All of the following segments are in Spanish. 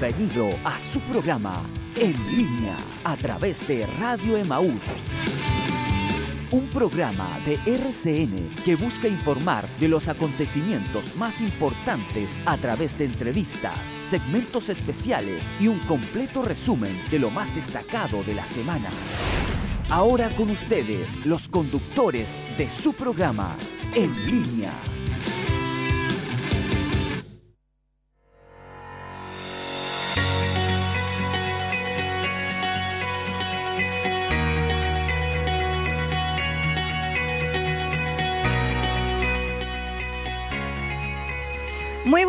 Bienvenido a su programa En línea a través de Radio Emaús. Un programa de RCN que busca informar de los acontecimientos más importantes a través de entrevistas, segmentos especiales y un completo resumen de lo más destacado de la semana. Ahora con ustedes, los conductores de su programa En línea.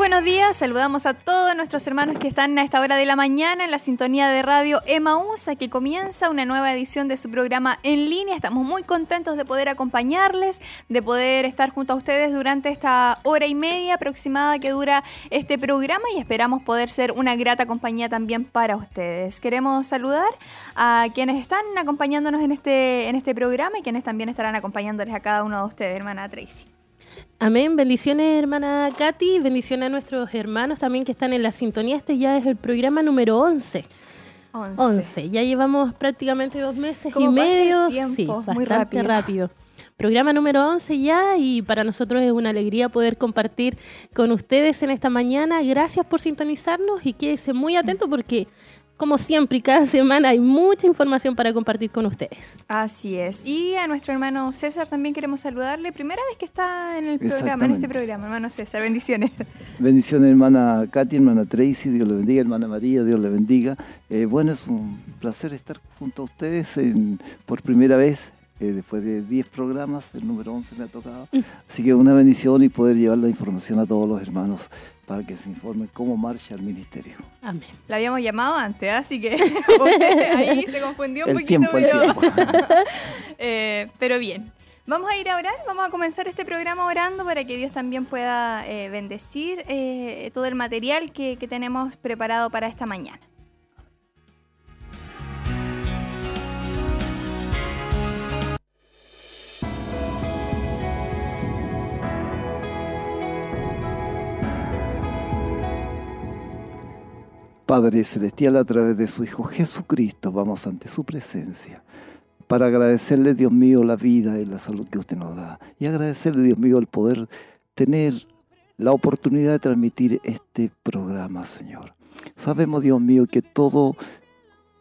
Buenos días, saludamos a todos nuestros hermanos que están a esta hora de la mañana en la sintonía de radio Emausa, que comienza una nueva edición de su programa en línea. Estamos muy contentos de poder acompañarles, de poder estar junto a ustedes durante esta hora y media aproximada que dura este programa y esperamos poder ser una grata compañía también para ustedes. Queremos saludar a quienes están acompañándonos en este, en este programa y quienes también estarán acompañándoles a cada uno de ustedes, hermana Tracy. Amén. Bendiciones, hermana Katy. Bendiciones a nuestros hermanos también que están en la sintonía. Este ya es el programa número 11. 11. Ya llevamos prácticamente dos meses y medio. sí, muy rápido. rápido. Programa número 11 ya y para nosotros es una alegría poder compartir con ustedes en esta mañana. Gracias por sintonizarnos y quédese muy atento porque como siempre y cada semana hay mucha información para compartir con ustedes. Así es. Y a nuestro hermano César también queremos saludarle. Primera vez que está en el programa, en este programa, hermano César. Bendiciones. Bendiciones, hermana Katy, hermana Tracy, Dios le bendiga, hermana María, Dios le bendiga. Eh, bueno, es un placer estar junto a ustedes por primera vez eh, después de 10 programas, el número 11 me ha tocado. Mm. Así que una bendición y poder llevar la información a todos los hermanos para que se informe cómo marcha el ministerio. Amén. La habíamos llamado antes, así que ahí se confundió un poquito. Tiempo, pero... eh, pero bien. Vamos a ir a orar, vamos a comenzar este programa orando para que Dios también pueda eh, bendecir eh, todo el material que, que tenemos preparado para esta mañana. Padre Celestial, a través de su Hijo Jesucristo, vamos ante su presencia para agradecerle, Dios mío, la vida y la salud que usted nos da. Y agradecerle, Dios mío, el poder tener la oportunidad de transmitir este programa, Señor. Sabemos, Dios mío, que todo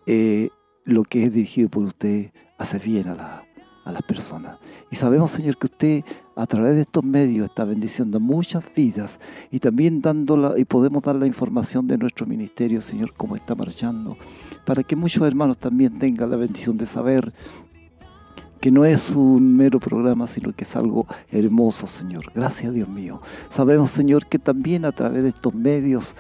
eh, lo que es dirigido por usted hace bien a la, a las personas. Y sabemos, Señor, que usted a través de estos medios está bendiciendo muchas vidas y también dando y podemos dar la información de nuestro ministerio, Señor, cómo está marchando, para que muchos hermanos también tengan la bendición de saber que no es un mero programa, sino que es algo hermoso, Señor. Gracias, Dios mío. Sabemos, Señor, que también a través de estos medios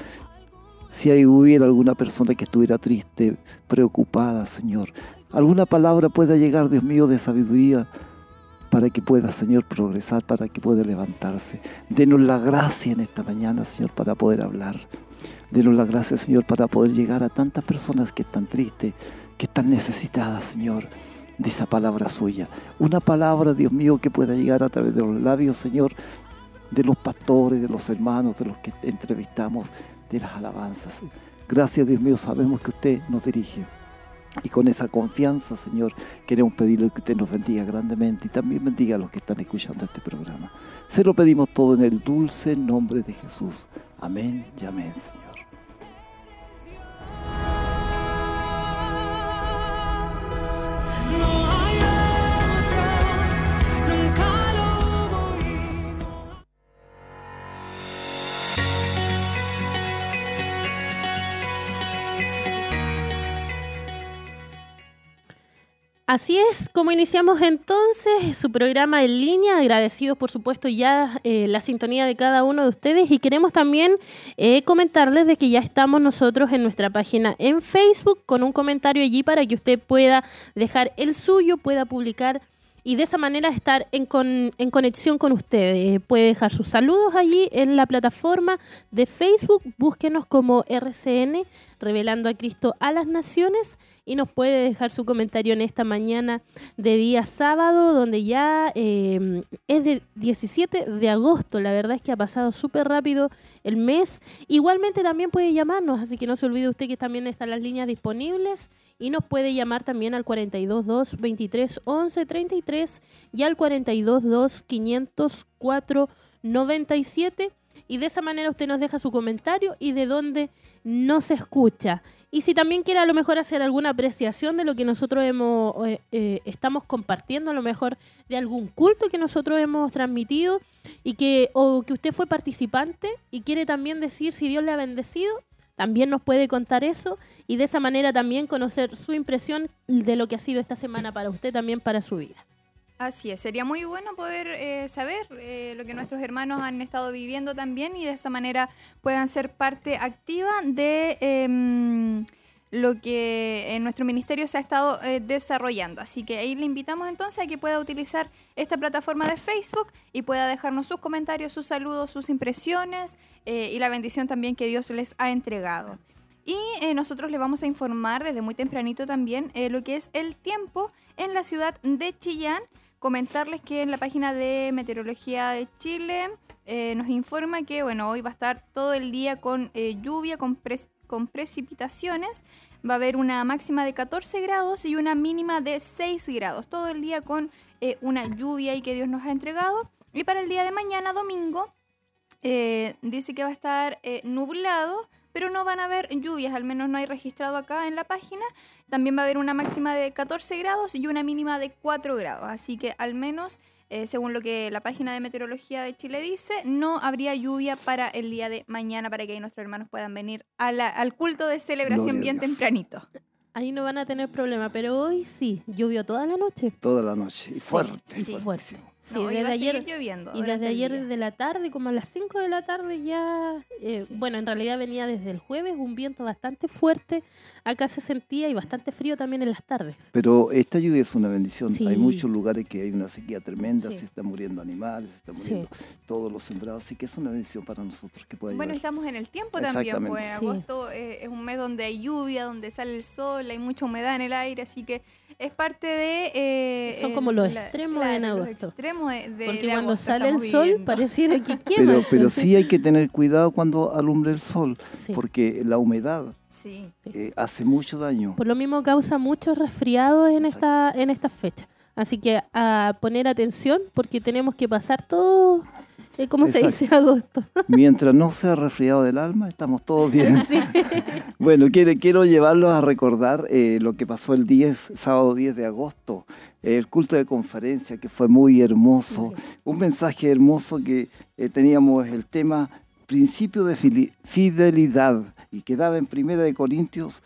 si hubiera alguna persona que estuviera triste, preocupada, Señor, alguna palabra pueda llegar, Dios mío, de sabiduría para que pueda, Señor, progresar, para que pueda levantarse. Denos la gracia en esta mañana, Señor, para poder hablar. Denos la gracia, Señor, para poder llegar a tantas personas que están tristes, que están necesitadas, Señor, de esa palabra suya. Una palabra, Dios mío, que pueda llegar a través de los labios, Señor, de los pastores, de los hermanos, de los que entrevistamos, de las alabanzas. Gracias, Dios mío, sabemos que usted nos dirige. Y con esa confianza, Señor, queremos pedirle que usted nos bendiga grandemente y también bendiga a los que están escuchando este programa. Se lo pedimos todo en el dulce nombre de Jesús. Amén y amén, Señor. Así es como iniciamos entonces su programa en línea, agradecidos por supuesto ya eh, la sintonía de cada uno de ustedes y queremos también eh, comentarles de que ya estamos nosotros en nuestra página en Facebook con un comentario allí para que usted pueda dejar el suyo, pueda publicar y de esa manera estar en, en conexión con ustedes. puede dejar sus saludos allí en la plataforma de Facebook, búsquenos como RCN, Revelando a Cristo a las Naciones y nos puede dejar su comentario en esta mañana de día sábado, donde ya em, es de 17 de agosto. La verdad es que ha pasado súper rápido el mes. Igualmente también puede llamarnos, así que no se olvide usted que también están las líneas disponibles y nos puede llamar también al 422 23 11 33 y al 422 504 97 y de esa manera usted nos deja su comentario y de dónde nos escucha. Y si también quiere a lo mejor hacer alguna apreciación de lo que nosotros hemos eh, eh, estamos compartiendo, a lo mejor de algún culto que nosotros hemos transmitido y que o que usted fue participante y quiere también decir si Dios le ha bendecido, también nos puede contar eso y de esa manera también conocer su impresión de lo que ha sido esta semana para usted también para su vida. Así es, sería muy bueno poder eh, saber eh, lo que nuestros hermanos han estado viviendo también y de esa manera puedan ser parte activa de em, lo que en nuestro ministerio se ha estado eh, desarrollando. Así que ahí le invitamos entonces a que pueda utilizar esta plataforma de Facebook y pueda dejarnos sus comentarios, sus saludos, sus impresiones y la bendición también que Dios les ha entregado. Y nosotros le vamos a informar desde muy tempranito también lo que es el tiempo en la ciudad de Chillán comentarles que en la página de Meteorología de Chile eh, nos informa que bueno, hoy va a estar todo el día con eh, lluvia, con, con precipitaciones. Va a haber una máxima de 14 grados y una mínima de 6 grados. Todo el día con eh, una lluvia y que Dios nos ha entregado. Y para el día de mañana, domingo, dice que va a estar nublado pero no van a haber lluvias, al menos no hay registrado acá en la página. También va a haber una máxima de 14 grados y una mínima de 4 grados, así que al menos, eh, según lo que la página de meteorología de Chile dice, no habría lluvia para el día de mañana para que ahí nuestros hermanos puedan venir al culto de celebración bien tempranito. Ahí no van a tener problema, pero hoy sí, llovió toda la noche. Toda la noche, y fuerte. Sí, fuerte. Sí, desde ayer, lloviendo y desde ayer desde la tarde, como a las 5 de la tarde ya, eh, bueno, en realidad venía desde el jueves un viento bastante fuerte, acá se sentía y bastante frío también en las tardes. Pero esta lluvia es una bendición, hay muchos lugares que hay una sequía tremenda, se están muriendo animales, se están muriendo todos los sembrados, así que es una bendición para nosotros que pueda Bueno, estamos en el tiempo también, pues agosto eh, es un mes donde hay lluvia, donde sale el sol, hay mucha humedad en el aire, así que es parte de... Eh, Son como los extremos en agosto. extremos de, Porque cuando sale el sol pareciera que quema. Pero, pero sí hay que tener cuidado cuando alumbre el sol, porque la humedad eh, hace mucho daño. Por lo mismo causa muchos resfriados en esta en estas fechas. Así que a poner atención porque tenemos que pasar todo ¿Cómo se dice agosto? Mientras no sea resfriado del alma, estamos todos bien. Bueno, quiero, quiero llevarlos a recordar eh, lo que pasó el 10, sábado 10 de agosto, el culto de conferencia que fue muy hermoso, un mensaje hermoso que eh, teníamos el tema principio de fidelidad y quedaba en Primera de Corintios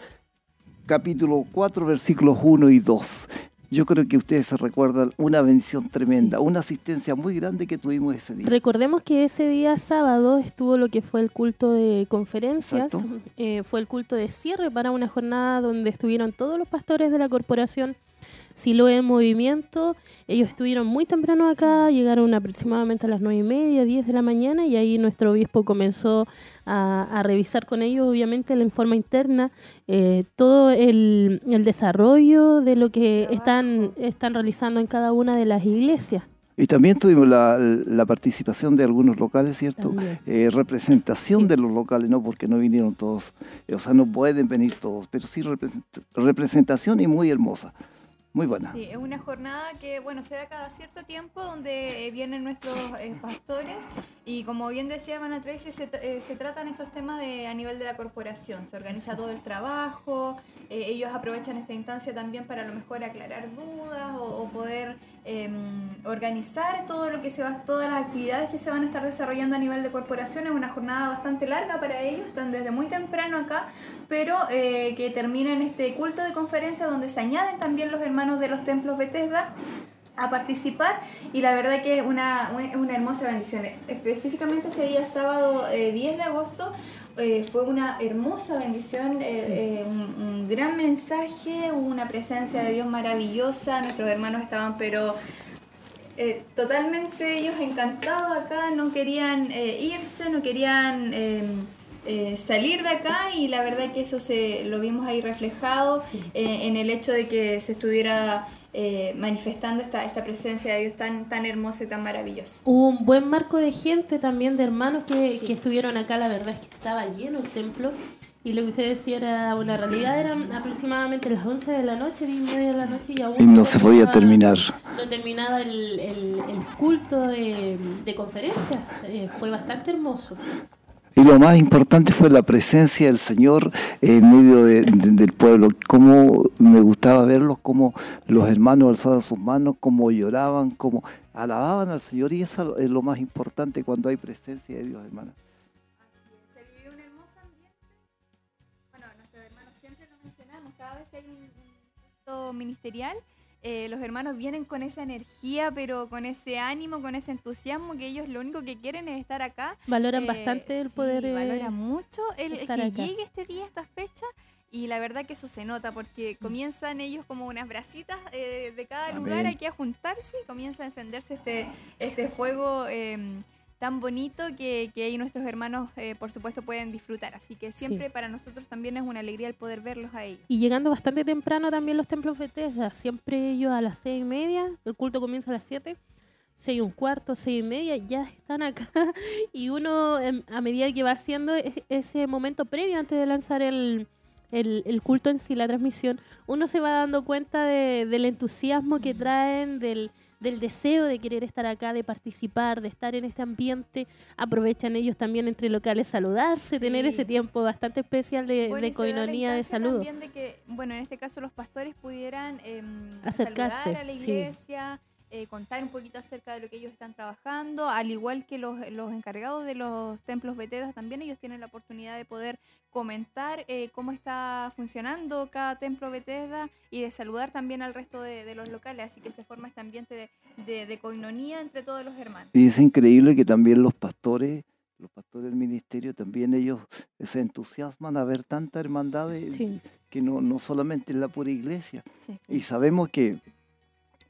capítulo 4 versículos 1 y 2. Yo creo que ustedes se recuerdan una bendición tremenda, una asistencia muy grande que tuvimos ese día. Recordemos que ese día sábado estuvo lo que fue el culto de conferencias, eh, fue el culto de cierre para una jornada donde estuvieron todos los pastores de la corporación lo en movimiento. Ellos estuvieron muy temprano acá, llegaron aproximadamente a las nueve y media, 10 de la mañana, y ahí nuestro obispo comenzó a, revisar con ellos, obviamente, la forma interna, eh, todo el, desarrollo de lo que están, están realizando en cada una de las iglesias. Y también tuvimos la, participación de algunos locales, ¿cierto? Eh, representación de los locales, no porque no vinieron todos, o sea, no pueden venir todos, pero sí representación y muy hermosa. Muy buena. Sí, es una jornada que, bueno, se da cada cierto tiempo donde eh, vienen nuestros eh, pastores y como bien decía Mana Tracy, se, eh, se, tratan estos temas de, a nivel de la corporación. Se organiza todo el trabajo, ellos aprovechan esta instancia también para a lo mejor aclarar dudas o, poder em, organizar todo lo que se va, todas las actividades que se van a estar desarrollando a nivel de corporación. Es una jornada bastante larga para ellos, están desde muy temprano acá, pero que termina en este culto de conferencia donde se añaden también los hermanos de los templos Bethesda a participar y la verdad que es una, una, hermosa bendición. Específicamente este día sábado 10 eh, de agosto eh, fue una hermosa bendición, eh, un, gran mensaje, una presencia de Dios maravillosa, nuestros hermanos estaban pero totalmente ellos encantados acá, no querían irse, no querían eh, salir de acá y la verdad que eso se lo vimos ahí reflejado eh, en el hecho de que se estuviera eh, manifestando esta, esta presencia de Dios tan, tan hermosa y tan maravillosa. Hubo un buen marco de gente también, de hermanos que, que estuvieron acá, la verdad es que estaba lleno el templo. Y lo que usted decía era una realidad, eran aproximadamente las 11 de la noche, 10 y media de la noche, y aún y no, se podía terminar. No terminaba el, el, culto de, de conferencia, fue bastante hermoso. Y lo más importante fue la presencia del Señor en medio del pueblo. Cómo me gustaba verlos, cómo los hermanos alzaban sus manos, cómo lloraban, cómo alababan al Señor. Y eso es lo más importante cuando hay presencia de Dios, hermana. Se vivió un hermoso ambiente. Bueno, nuestros hermanos siempre lo mencionamos. Cada vez que hay un ministerial, eh, los hermanos vienen con esa energía, pero con ese ánimo, con ese entusiasmo que ellos lo único que quieren es estar acá. Valoran eh, bastante el poder. valoran mucho el, que llegue este día, esta fecha. Y la verdad que eso se nota porque comienzan ellos como unas brasitas eh, de cada lugar aquí a juntarse y comienza a encenderse este, este fuego em, tan bonito que, que ahí nuestros hermanos, eh, por supuesto, pueden disfrutar. Así que siempre para nosotros también es una alegría el poder verlos ahí. Y llegando bastante temprano también los templos Bethesda, siempre ellos a las seis y media, el culto comienza a las siete, seis y un cuarto, seis y media, ya están acá. y uno, em, a medida que va haciendo ese momento previo antes de lanzar el, el, culto en sí, la transmisión, uno se va dando cuenta de, del entusiasmo que traen, del del deseo de querer estar acá, de participar, de estar en este ambiente. Aprovechan ellos también entre locales saludarse, tener ese tiempo bastante especial de, de coinonía, de saludo. También de que, bueno, en este caso los pastores pudieran em, acercarse a la iglesia. Eh, contar un poquito acerca de lo que ellos están trabajando, al igual que los, los encargados de los templos Betedas también ellos tienen la oportunidad de poder comentar eh, cómo está funcionando cada templo Bethesda y de saludar también al resto de, los locales, así que se forma este ambiente de, de, coinonía entre todos los hermanos. Y es increíble que también los pastores los pastores del ministerio también ellos se entusiasman a ver tanta hermandad que no, no solamente es la pura iglesia. Y sabemos que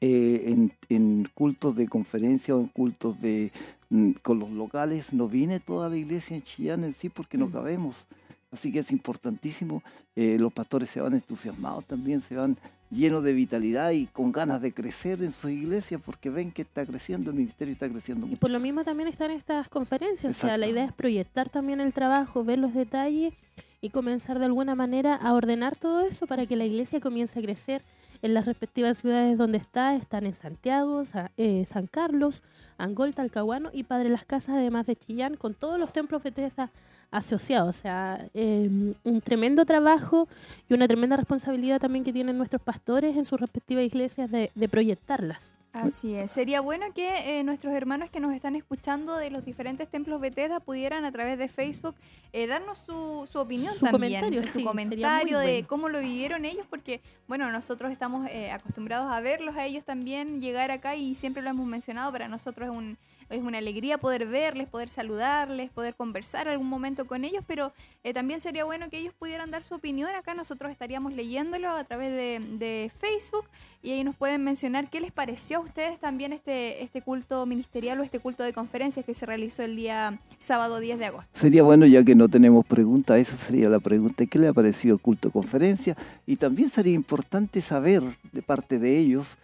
eh, en, cultos de conferencia o en cultos de mm, con los locales, no viene toda la iglesia en Chillán en sí porque no mm. cabemos. Así que es importantísimo, eh, los pastores se van entusiasmados también, se van llenos de vitalidad y con ganas de crecer en su iglesia porque ven que está creciendo, el ministerio está creciendo. Y por lo mismo también están estas conferencias, o sea, la idea es proyectar también el trabajo, ver los detalles y comenzar de alguna manera a ordenar todo eso para que la iglesia comience a crecer en las respectivas ciudades donde está, están en Santiago, eh, San Carlos, Angol, Talcahuano y Padre Las Casas, además de Chillán, con todos los templos Bethesda asociados. O sea, em, un tremendo trabajo y una tremenda responsabilidad también que tienen nuestros pastores en sus respectivas iglesias de proyectarlas. Así es. Sería bueno que eh, nuestros hermanos que nos están escuchando de los diferentes templos Bethesda pudieran a través de Facebook eh, darnos su, su opinión su también, comentario, su comentario de cómo lo vivieron ellos, porque bueno, nosotros estamos eh, acostumbrados a verlos a ellos también llegar acá y siempre lo hemos mencionado, para nosotros es un es una alegría poder verles, poder saludarles, poder conversar algún momento con ellos, pero eh, también sería bueno que ellos pudieran dar su opinión. Acá nosotros estaríamos leyéndolo a través de, Facebook y ahí nos pueden mencionar qué les pareció a ustedes también este, este culto ministerial o este culto de conferencias que se realizó el día sábado 10 de agosto. Sería bueno, ya que no tenemos pregunta, esa sería la pregunta, ¿qué le ha parecido el culto de conferencia? Y también sería importante saber de parte de ellos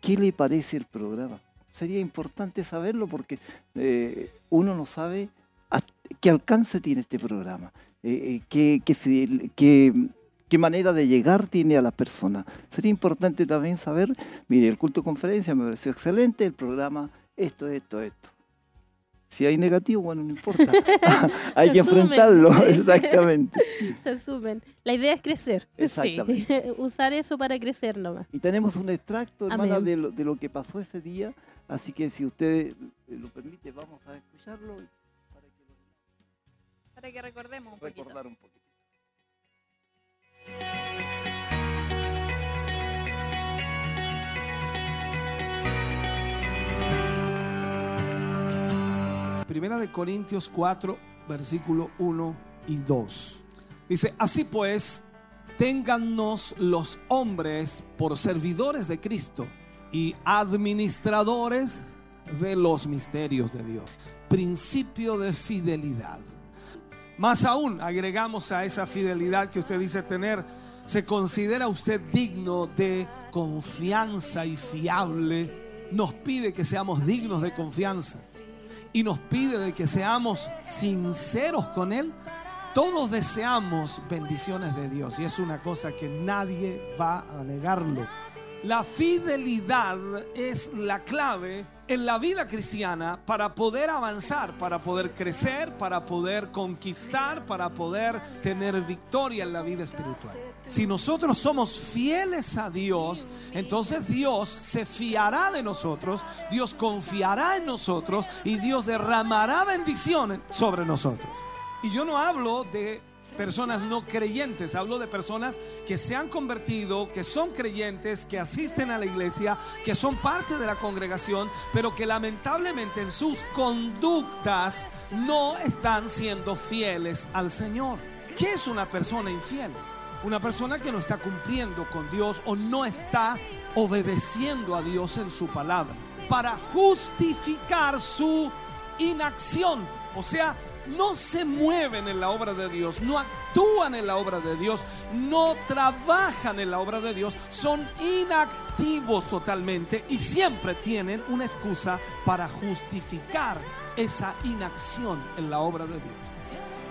qué le parece el programa sería importante saberlo porque eh, uno no sabe qué alcance tiene este programa, eh, eh, qué, qué, manera de llegar tiene a la persona. Sería importante también saber, mire, el culto conferencia me pareció excelente, el programa, esto, esto, esto. Si hay negativo, bueno, no importa. hay que enfrentarlo, exactamente. Se asumen. La idea es crecer. Exactamente. Usar eso para crecer nomás. Y tenemos un extracto, hermana, de lo, de lo, que pasó ese día. Así que si usted lo permite, vamos a escucharlo para que, para que recordemos un Recordar un poquito. Primera de Corintios 4, versículo 1 y 2. Dice, así pues, téngannos los hombres por servidores de Cristo y administradores de los misterios de Dios. Principio de fidelidad. Más aún, agregamos a esa fidelidad que usted dice tener, ¿se considera usted digno de confianza y fiable? Nos pide que seamos dignos de confianza y nos pide de que seamos sinceros con Él. Todos deseamos bendiciones de Dios y es una cosa que nadie va a negarlo. La fidelidad es la clave en la vida cristiana para poder avanzar, para poder crecer, para poder conquistar, para poder tener victoria en la vida espiritual. Si nosotros somos fieles a Dios, entonces Dios se fiará de nosotros, Dios confiará en nosotros y Dios derramará bendiciones sobre nosotros. Y yo no hablo de personas no creyentes, hablo de personas que se han convertido, que son creyentes, que asisten a la iglesia, que son parte de la congregación, pero que lamentablemente en sus conductas no están siendo fieles al Señor. ¿Qué es una persona infiel? Una persona que no está cumpliendo con Dios o no está obedeciendo a Dios en su palabra para justificar su inacción. O sea, no se mueven en la obra de Dios, no actúan en la obra de Dios, no trabajan en la obra de Dios, son inactivos totalmente y siempre tienen una excusa para justificar esa inacción en la obra de Dios.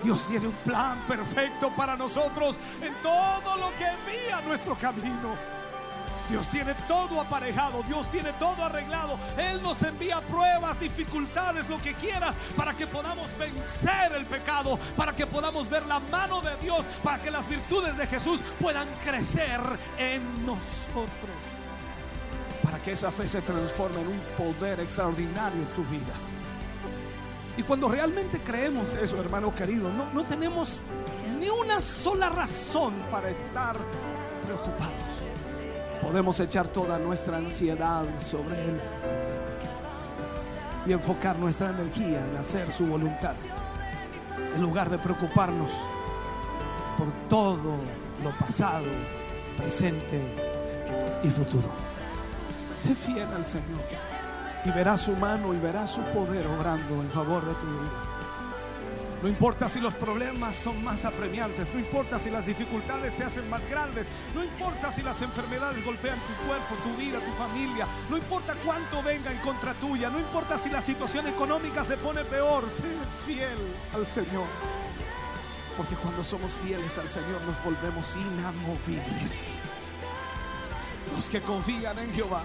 Dios tiene un plan perfecto para nosotros en todo lo que envía nuestro camino. Dios tiene todo aparejado, Dios tiene todo arreglado. Él nos envía pruebas, dificultades, lo que quieras, para que podamos vencer el pecado, para que podamos ver la mano de Dios, para que las virtudes de Jesús puedan crecer en nosotros. Para que esa fe se transforme en un poder extraordinario en tu vida. Y cuando realmente creemos eso, hermano querido, no, no tenemos ni una sola razón para estar preocupados podemos echar toda nuestra ansiedad sobre Él y enfocar nuestra energía en hacer su voluntad, en lugar de preocuparnos por todo lo pasado, presente y futuro. Sé fiel al Señor y verás su mano y verás su poder obrando en favor de tu vida. No importa si los problemas son más apremiantes, no importa si las dificultades se hacen más grandes, no importa si las enfermedades golpean tu cuerpo, tu vida, tu familia, no importa cuánto venga en contra tuya, no importa si la situación económica se pone peor, sé fiel al Señor. Porque cuando somos fieles al Señor nos volvemos inamovibles. Los que confían en Jehová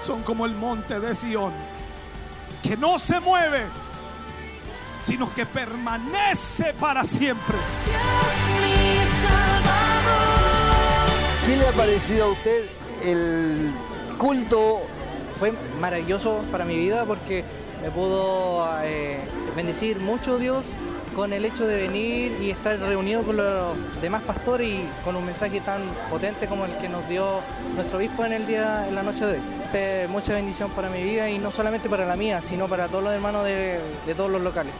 son como el monte de Sión, que no se mueve sino que permanece para siempre. ¿Qué le ha parecido a usted el culto? Fue maravilloso para mi vida porque me pudo eh, bendecir mucho Dios con el hecho de venir y estar reunido con los demás pastores y con un mensaje tan potente como el que nos dio nuestro obispo en el día, en la noche de hoy. mucha bendición para mi vida y no solamente para la mía, sino para todos los hermanos de todos los locales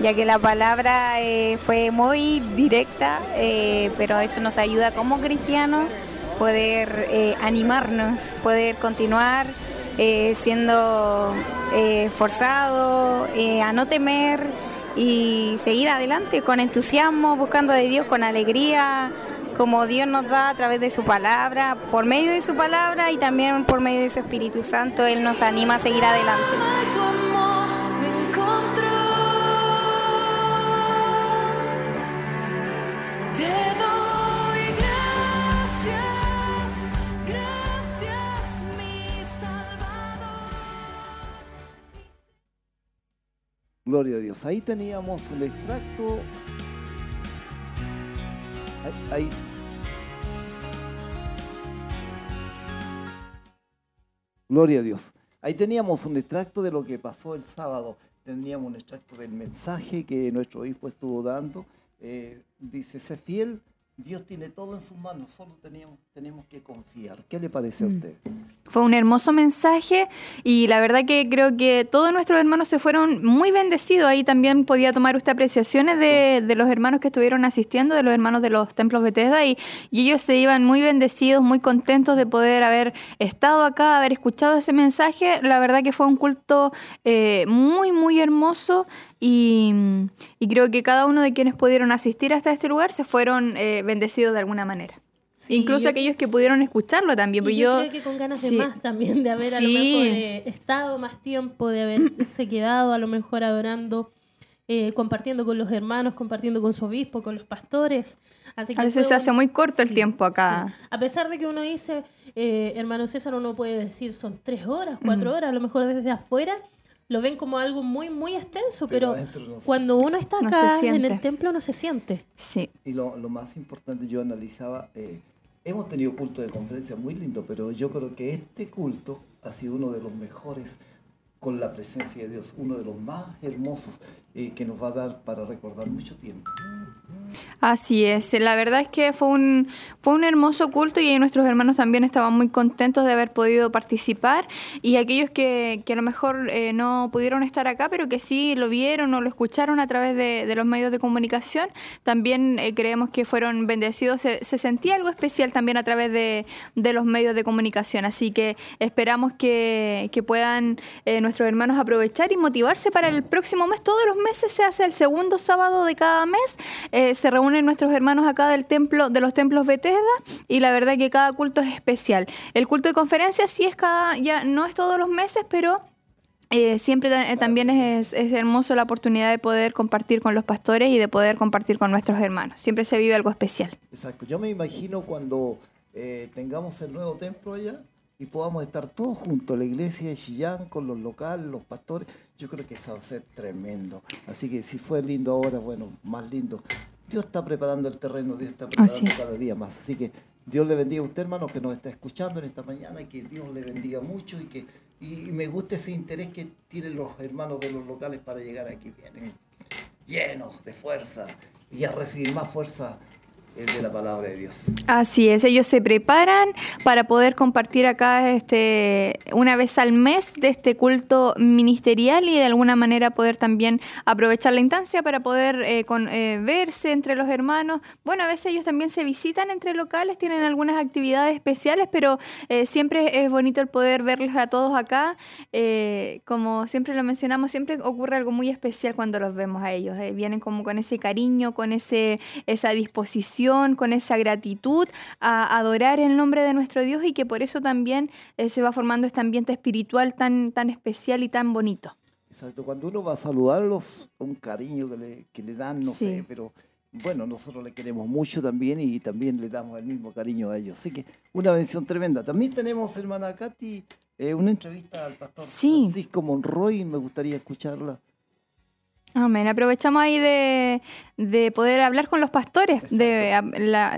ya que la palabra eh, fue muy directa, eh, pero eso nos ayuda como cristianos poder eh, animarnos, poder continuar siendo forzados, a no temer y seguir adelante con entusiasmo, buscando de Dios con alegría, como Dios nos da a través de su palabra, por medio de su palabra y también por medio de su Espíritu Santo, Él nos anima a seguir adelante. Gloria a Dios. Ahí teníamos el extracto. Ahí, Gloria a Dios. Ahí teníamos un extracto de lo que pasó el sábado. Teníamos un extracto del mensaje que nuestro hijo estuvo dando. Eh, dice, sé fiel Dios tiene todo en sus manos, solo tenemos, tenemos que confiar. ¿Qué le parece a mm. usted? Fue un hermoso mensaje y la verdad que creo que todos nuestros hermanos se fueron muy bendecidos. Ahí también podía tomar usted apreciaciones de, los hermanos que estuvieron asistiendo, de los hermanos de los templos Bethesda y, y ellos se iban muy bendecidos, muy contentos de poder haber estado acá, haber escuchado ese mensaje. La verdad que fue un culto eh, muy, muy hermoso y, creo que cada uno de quienes pudieron asistir hasta este lugar se fueron eh, bendecidos de alguna manera. Incluso aquellos que pudieron escucharlo también. Y yo, creo que con ganas de más también, de haber a lo mejor eh, estado más tiempo, de haberse quedado a lo mejor adorando, eh, compartiendo con los hermanos, compartiendo con su obispo, con los pastores. Así que a veces se hace muy corto el tiempo acá. A pesar de que uno dice, eh, hermano César, uno puede decir son tres horas, cuatro horas, a lo mejor desde afuera lo ven como algo muy, muy extenso, pero, cuando uno está acá en el templo no se siente. Sí. Y lo, más importante, yo analizaba, eh, hemos tenido culto de conferencia muy lindo, pero yo creo que este culto ha sido uno de los mejores con la presencia de Dios, uno de los más hermosos eh, que nos va a dar para recordar mucho tiempo. Así es, la verdad es que fue un, fue un hermoso culto y nuestros hermanos también estaban muy contentos de haber podido participar. Y aquellos que, que a lo mejor eh, no pudieron estar acá, pero que sí lo vieron o lo escucharon a través de, de los medios de comunicación, también eh, creemos que fueron bendecidos, se, sentía algo especial también a través de, de, los medios de comunicación, así que esperamos que, que puedan eh, nuestros hermanos aprovechar y motivarse para el próximo mes, todos los meses se hace el segundo sábado de cada mes se reúnen nuestros hermanos acá del templo, de los templos Bethesda, y la verdad que cada culto es especial. El culto de conferencia sí es cada, ya no es todos los meses, pero eh, siempre también es, es, hermoso la oportunidad de poder compartir con los pastores y de poder compartir con nuestros hermanos. Siempre se vive algo especial. Exacto. Yo me imagino cuando eh, tengamos el nuevo templo allá y podamos estar todos juntos, la iglesia de Chillán, con los locales, los pastores, yo creo que eso va a ser tremendo. Así que si fue lindo ahora, bueno, más lindo. Dios está preparando el terreno, Dios está preparando cada día más. Así que Dios le bendiga a usted, hermano, que nos está escuchando en esta mañana y que Dios le bendiga mucho y que y me gusta ese interés que tienen los hermanos de los locales para llegar aquí. Vienen llenos de fuerza y a recibir más fuerza de la palabra de Dios. Así es, ellos se preparan para poder compartir acá este una vez al mes de este culto ministerial y de alguna manera poder también aprovechar la instancia para poder eh, con, eh, verse entre los hermanos. Bueno, a veces ellos también se visitan entre locales, tienen algunas actividades especiales, pero eh, siempre es bonito el poder verlos a todos acá. como siempre lo mencionamos, siempre ocurre algo muy especial cuando los vemos a ellos. vienen como con ese cariño, con ese esa disposición con esa gratitud a adorar el nombre de nuestro Dios y que por eso también eh, se va formando este ambiente espiritual tan, tan especial y tan bonito. Exacto, cuando uno va a saludarlos, un cariño que le, que le dan, no sé, pero bueno, nosotros le queremos mucho también y también le damos el mismo cariño a ellos. Así que una bendición tremenda. También tenemos, hermana Katy, eh, una entrevista al pastor Francisco Monroy, me gustaría escucharla. Amén. Aprovechamos ahí de, poder hablar con los pastores. De,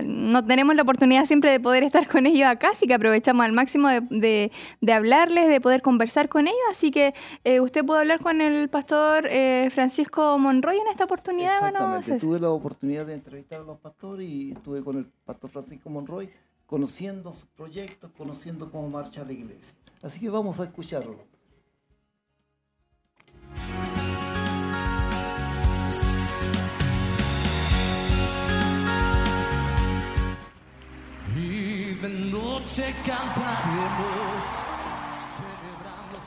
no tenemos la oportunidad siempre de poder estar con ellos acá, así que aprovechamos al máximo de, hablarles, de poder conversar con ellos. Así que eh, usted pudo hablar con el pastor eh, Francisco Monroy en esta oportunidad. Exactamente. Tuve la oportunidad de entrevistar a los pastores y estuve con el pastor Francisco Monroy conociendo sus proyectos, conociendo cómo marcha la iglesia. Así que vamos a escucharlo.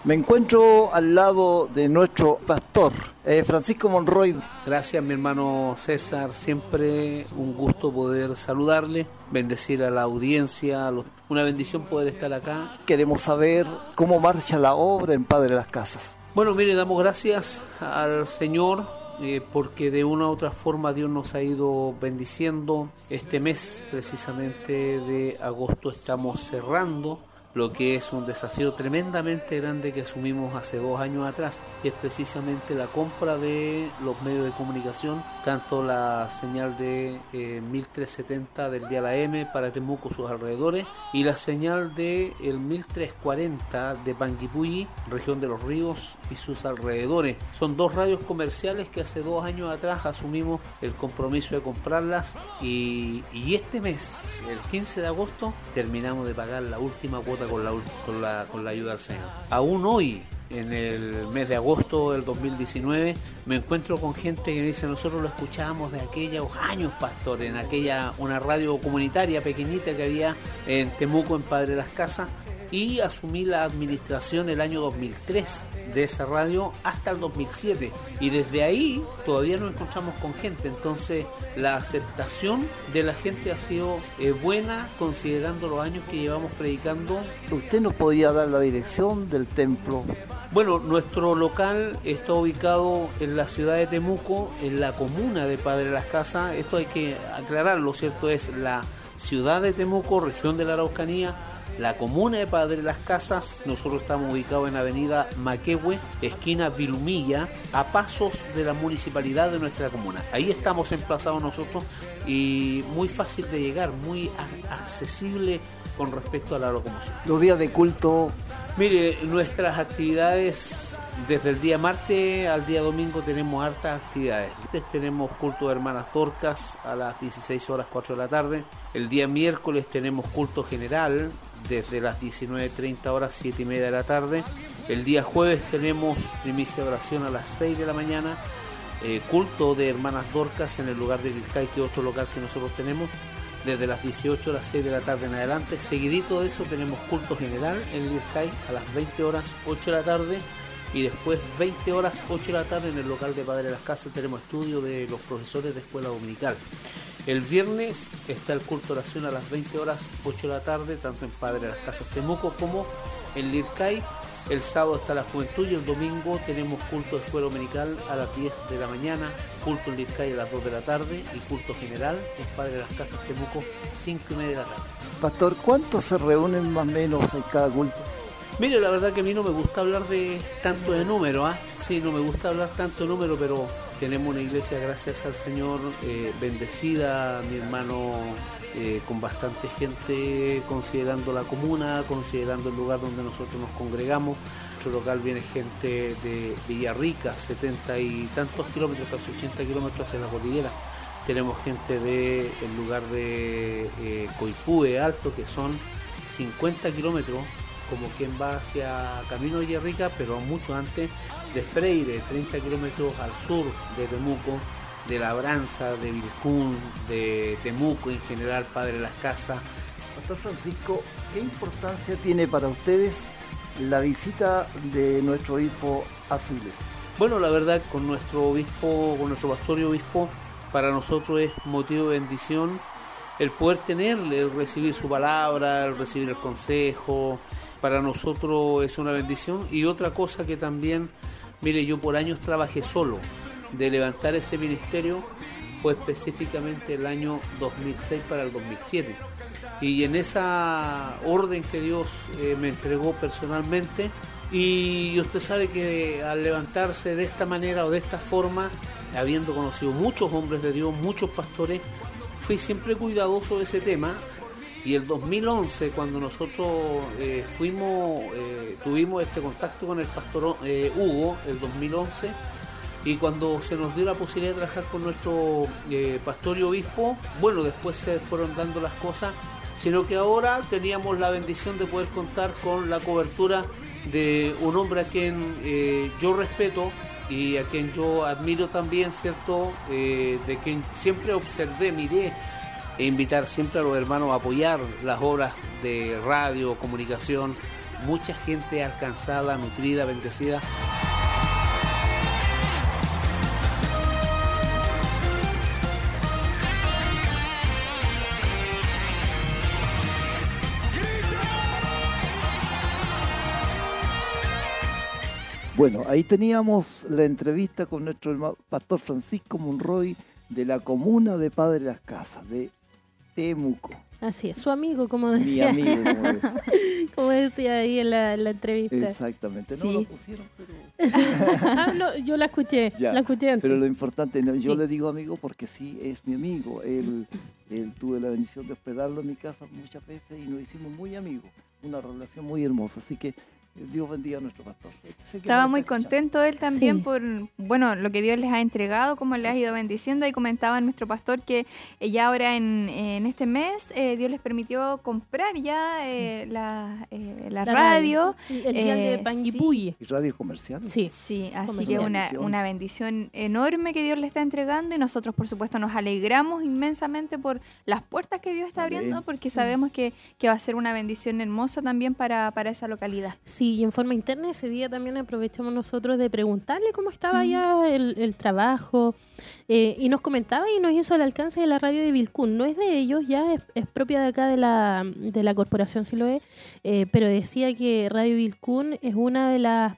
Me encuentro al lado de nuestro pastor, eh, Francisco Monroy. Gracias, mi hermano César. Siempre un gusto poder saludarle, bendecir a la audiencia. Una bendición poder estar acá. Queremos saber cómo marcha la obra en Padre de las Casas. Bueno, mire, damos gracias al Señor eh, porque de una u otra forma Dios nos ha ido bendiciendo. Este mes precisamente de agosto estamos cerrando lo que es un desafío tremendamente grande que asumimos hace dos años atrás, y es precisamente la compra de los medios de comunicación, tanto la señal de 1370 eh, del día la M para Temuco sus alrededores, y la señal de el 1340 de Panguipulli, región de los ríos y sus alrededores. Son dos radios comerciales que hace dos años atrás asumimos el compromiso de comprarlas y, y este mes, el 15 de agosto, terminamos de pagar la última cuota con la, con la, con la ayuda del Señor. Aún hoy, en el mes de agosto del 2019, me encuentro con gente que dice, nosotros lo escuchábamos de aquellos años, pastor, en aquella, una radio comunitaria pequeñita que había en Temuco, en Padre Las Casas, y asumí la administración el año 2003 de esa radio hasta el 2007 y desde ahí todavía nos encontramos con gente, entonces la aceptación de la gente ha sido eh, buena considerando los años que llevamos predicando. ¿Usted nos podría dar la dirección del templo? Bueno, nuestro local está ubicado en la ciudad de Temuco, en la comuna de Padre Las Casas. Esto hay que aclararlo, ¿cierto? Es la ciudad de Temuco, región de la Araucanía, la comuna de Padre Las Casas. Nosotros estamos ubicados en Avenida Maquehue, esquina Vilumilla, a pasos de la municipalidad de nuestra comuna. Ahí estamos emplazados nosotros y muy fácil de llegar, muy accesible con respecto a la locomoción. Los días de culto. Mire, nuestras actividades desde el día martes al día domingo tenemos hartas actividades. Tenemos culto de hermanas torcas a las 16 horas 4 de la tarde. El día miércoles tenemos culto general desde las 19.30 horas 7 y media de la tarde. El día jueves tenemos primicia de oración a las 6 de la mañana. Eh, culto de hermanas dorcas en el lugar de Vilcay, que es otro local que nosotros tenemos desde las 18 a las 6 de la tarde en adelante. Seguidito de eso tenemos culto general en Sky a las 20 horas 8 de la tarde y después 20 horas 8 de la tarde en el local de Padre de las Casas tenemos estudio de los profesores de escuela dominical. El viernes está el culto oración a las 20 horas 8 de la tarde, tanto en Padre de las Casas Temuco como en Lircay el sábado está la juventud y el domingo tenemos culto de escuela dominical a las 10 de la mañana, culto en Lircay a las 2 de la tarde y culto general en Padre de las Casas Temuco 5 y media de la tarde. Pastor, ¿cuántos se reúnen más o menos en cada culto? Mire, la verdad que a mí no me gusta hablar de tanto de número, ¿ah? Sí, no me gusta hablar tanto de número, pero tenemos una iglesia, gracias al Señor, eh, bendecida, mi hermano eh, con bastante gente considerando la comuna, considerando el lugar donde nosotros nos congregamos. Nuestro local viene gente de Villarrica, 70 y tantos kilómetros, casi 80 kilómetros hacia la cordillera. Tenemos gente del lugar de eh, Coipúe Alto, que son 50 kilómetros, como quien va hacia Camino de Villarrica, pero mucho antes de Freire, 30 kilómetros al sur de Temuco de Labranza, de Vilcún, de Temuco en general, Padre de las Casas. Pastor Francisco, ¿qué importancia tiene para ustedes la visita de nuestro obispo a su iglesia? Bueno, la verdad, con nuestro obispo, con nuestro pastor y obispo, para nosotros es motivo de bendición el poder tenerle, el recibir su palabra, el recibir el consejo. Para nosotros es una bendición. Y otra cosa que también, mire, yo por años trabajé solo de levantar ese ministerio fue específicamente el año 2006 para el 2007. Y en esa orden que Dios eh, me entregó personalmente, y usted sabe que al levantarse de esta manera o de esta forma, habiendo conocido muchos hombres de Dios, muchos pastores, fui siempre cuidadoso de ese tema. Y el 2011, cuando nosotros eh, fuimos, eh, tuvimos este contacto con el pastor Hugo, el 2011, y cuando se nos dio la posibilidad de trabajar con nuestro eh, pastor y obispo, bueno, después se fueron dando las cosas, sino que ahora teníamos la bendición de poder contar con la cobertura de un hombre a quien eh, yo respeto y a quien yo admiro también, ¿cierto? Eh, de quien siempre observé, miré e invitar siempre a los hermanos a apoyar las obras de radio, comunicación, mucha gente alcanzada, nutrida, bendecida. Bueno, ahí teníamos la entrevista con nuestro pastor Francisco Monroy de la comuna de Padre Las Casas, de Temuco. Así es, su amigo, como decía. Mi amigo, como, decía ahí en la, entrevista. Exactamente, no lo pusieron, pero... ah, no, yo la escuché, la escuché antes. Pero lo importante, yo le digo amigo porque sí, es mi amigo. Él, él tuve la bendición de hospedarlo en mi casa muchas veces y nos hicimos muy amigos, una relación muy hermosa. Así que Dios bendiga a nuestro pastor. Estaba muy contento él también por, bueno, lo que Dios les ha entregado, cómo les ha ido bendiciendo. Y comentaba nuestro pastor que eh, ya ahora en, este mes eh, Dios les permitió comprar ya eh, la, la, radio. El día de Panguipulli. Y radio comercial. Sí, sí, así que una, una bendición enorme que Dios le está entregando y nosotros por supuesto nos alegramos inmensamente por las puertas que Dios está abriendo porque sabemos que, que, va a ser una bendición hermosa también para, para esa localidad. Sí, y en forma interna ese día también aprovechamos nosotros de preguntarle cómo estaba ya el, trabajo eh, y nos comentaba y nos hizo el alcance de la radio de Vilcún. No es de ellos, ya es, propia de acá de la, de la corporación, si lo es, eh, pero decía que Radio Vilcún es una de las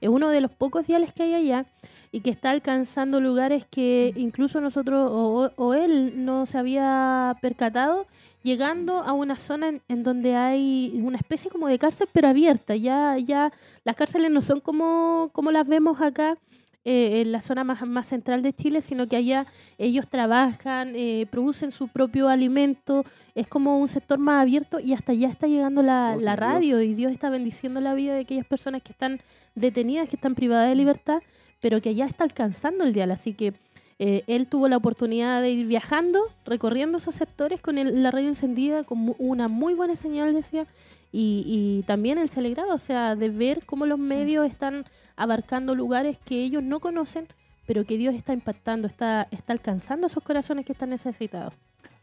es uno de los pocos diales que hay allá y que está alcanzando lugares que incluso nosotros o, él no se había percatado, llegando a una zona en, donde hay una especie como de cárcel pero abierta. Ya, ya las cárceles no son como, como las vemos acá. Eh, en la zona más, más central de Chile, sino que allá ellos trabajan, eh, producen su propio alimento, es como un sector más abierto y hasta allá está llegando la, oh, la radio y Dios está bendiciendo la vida de aquellas personas que están detenidas, que están privadas de libertad pero que ya está alcanzando el dial. Así que eh, él tuvo la oportunidad de ir viajando, recorriendo esos sectores con la radio encendida, con una muy buena señal, decía, y, también él se alegraba, o sea, de ver cómo los medios están abarcando lugares que ellos no conocen, pero que Dios está impactando, está, está alcanzando esos corazones que están necesitados.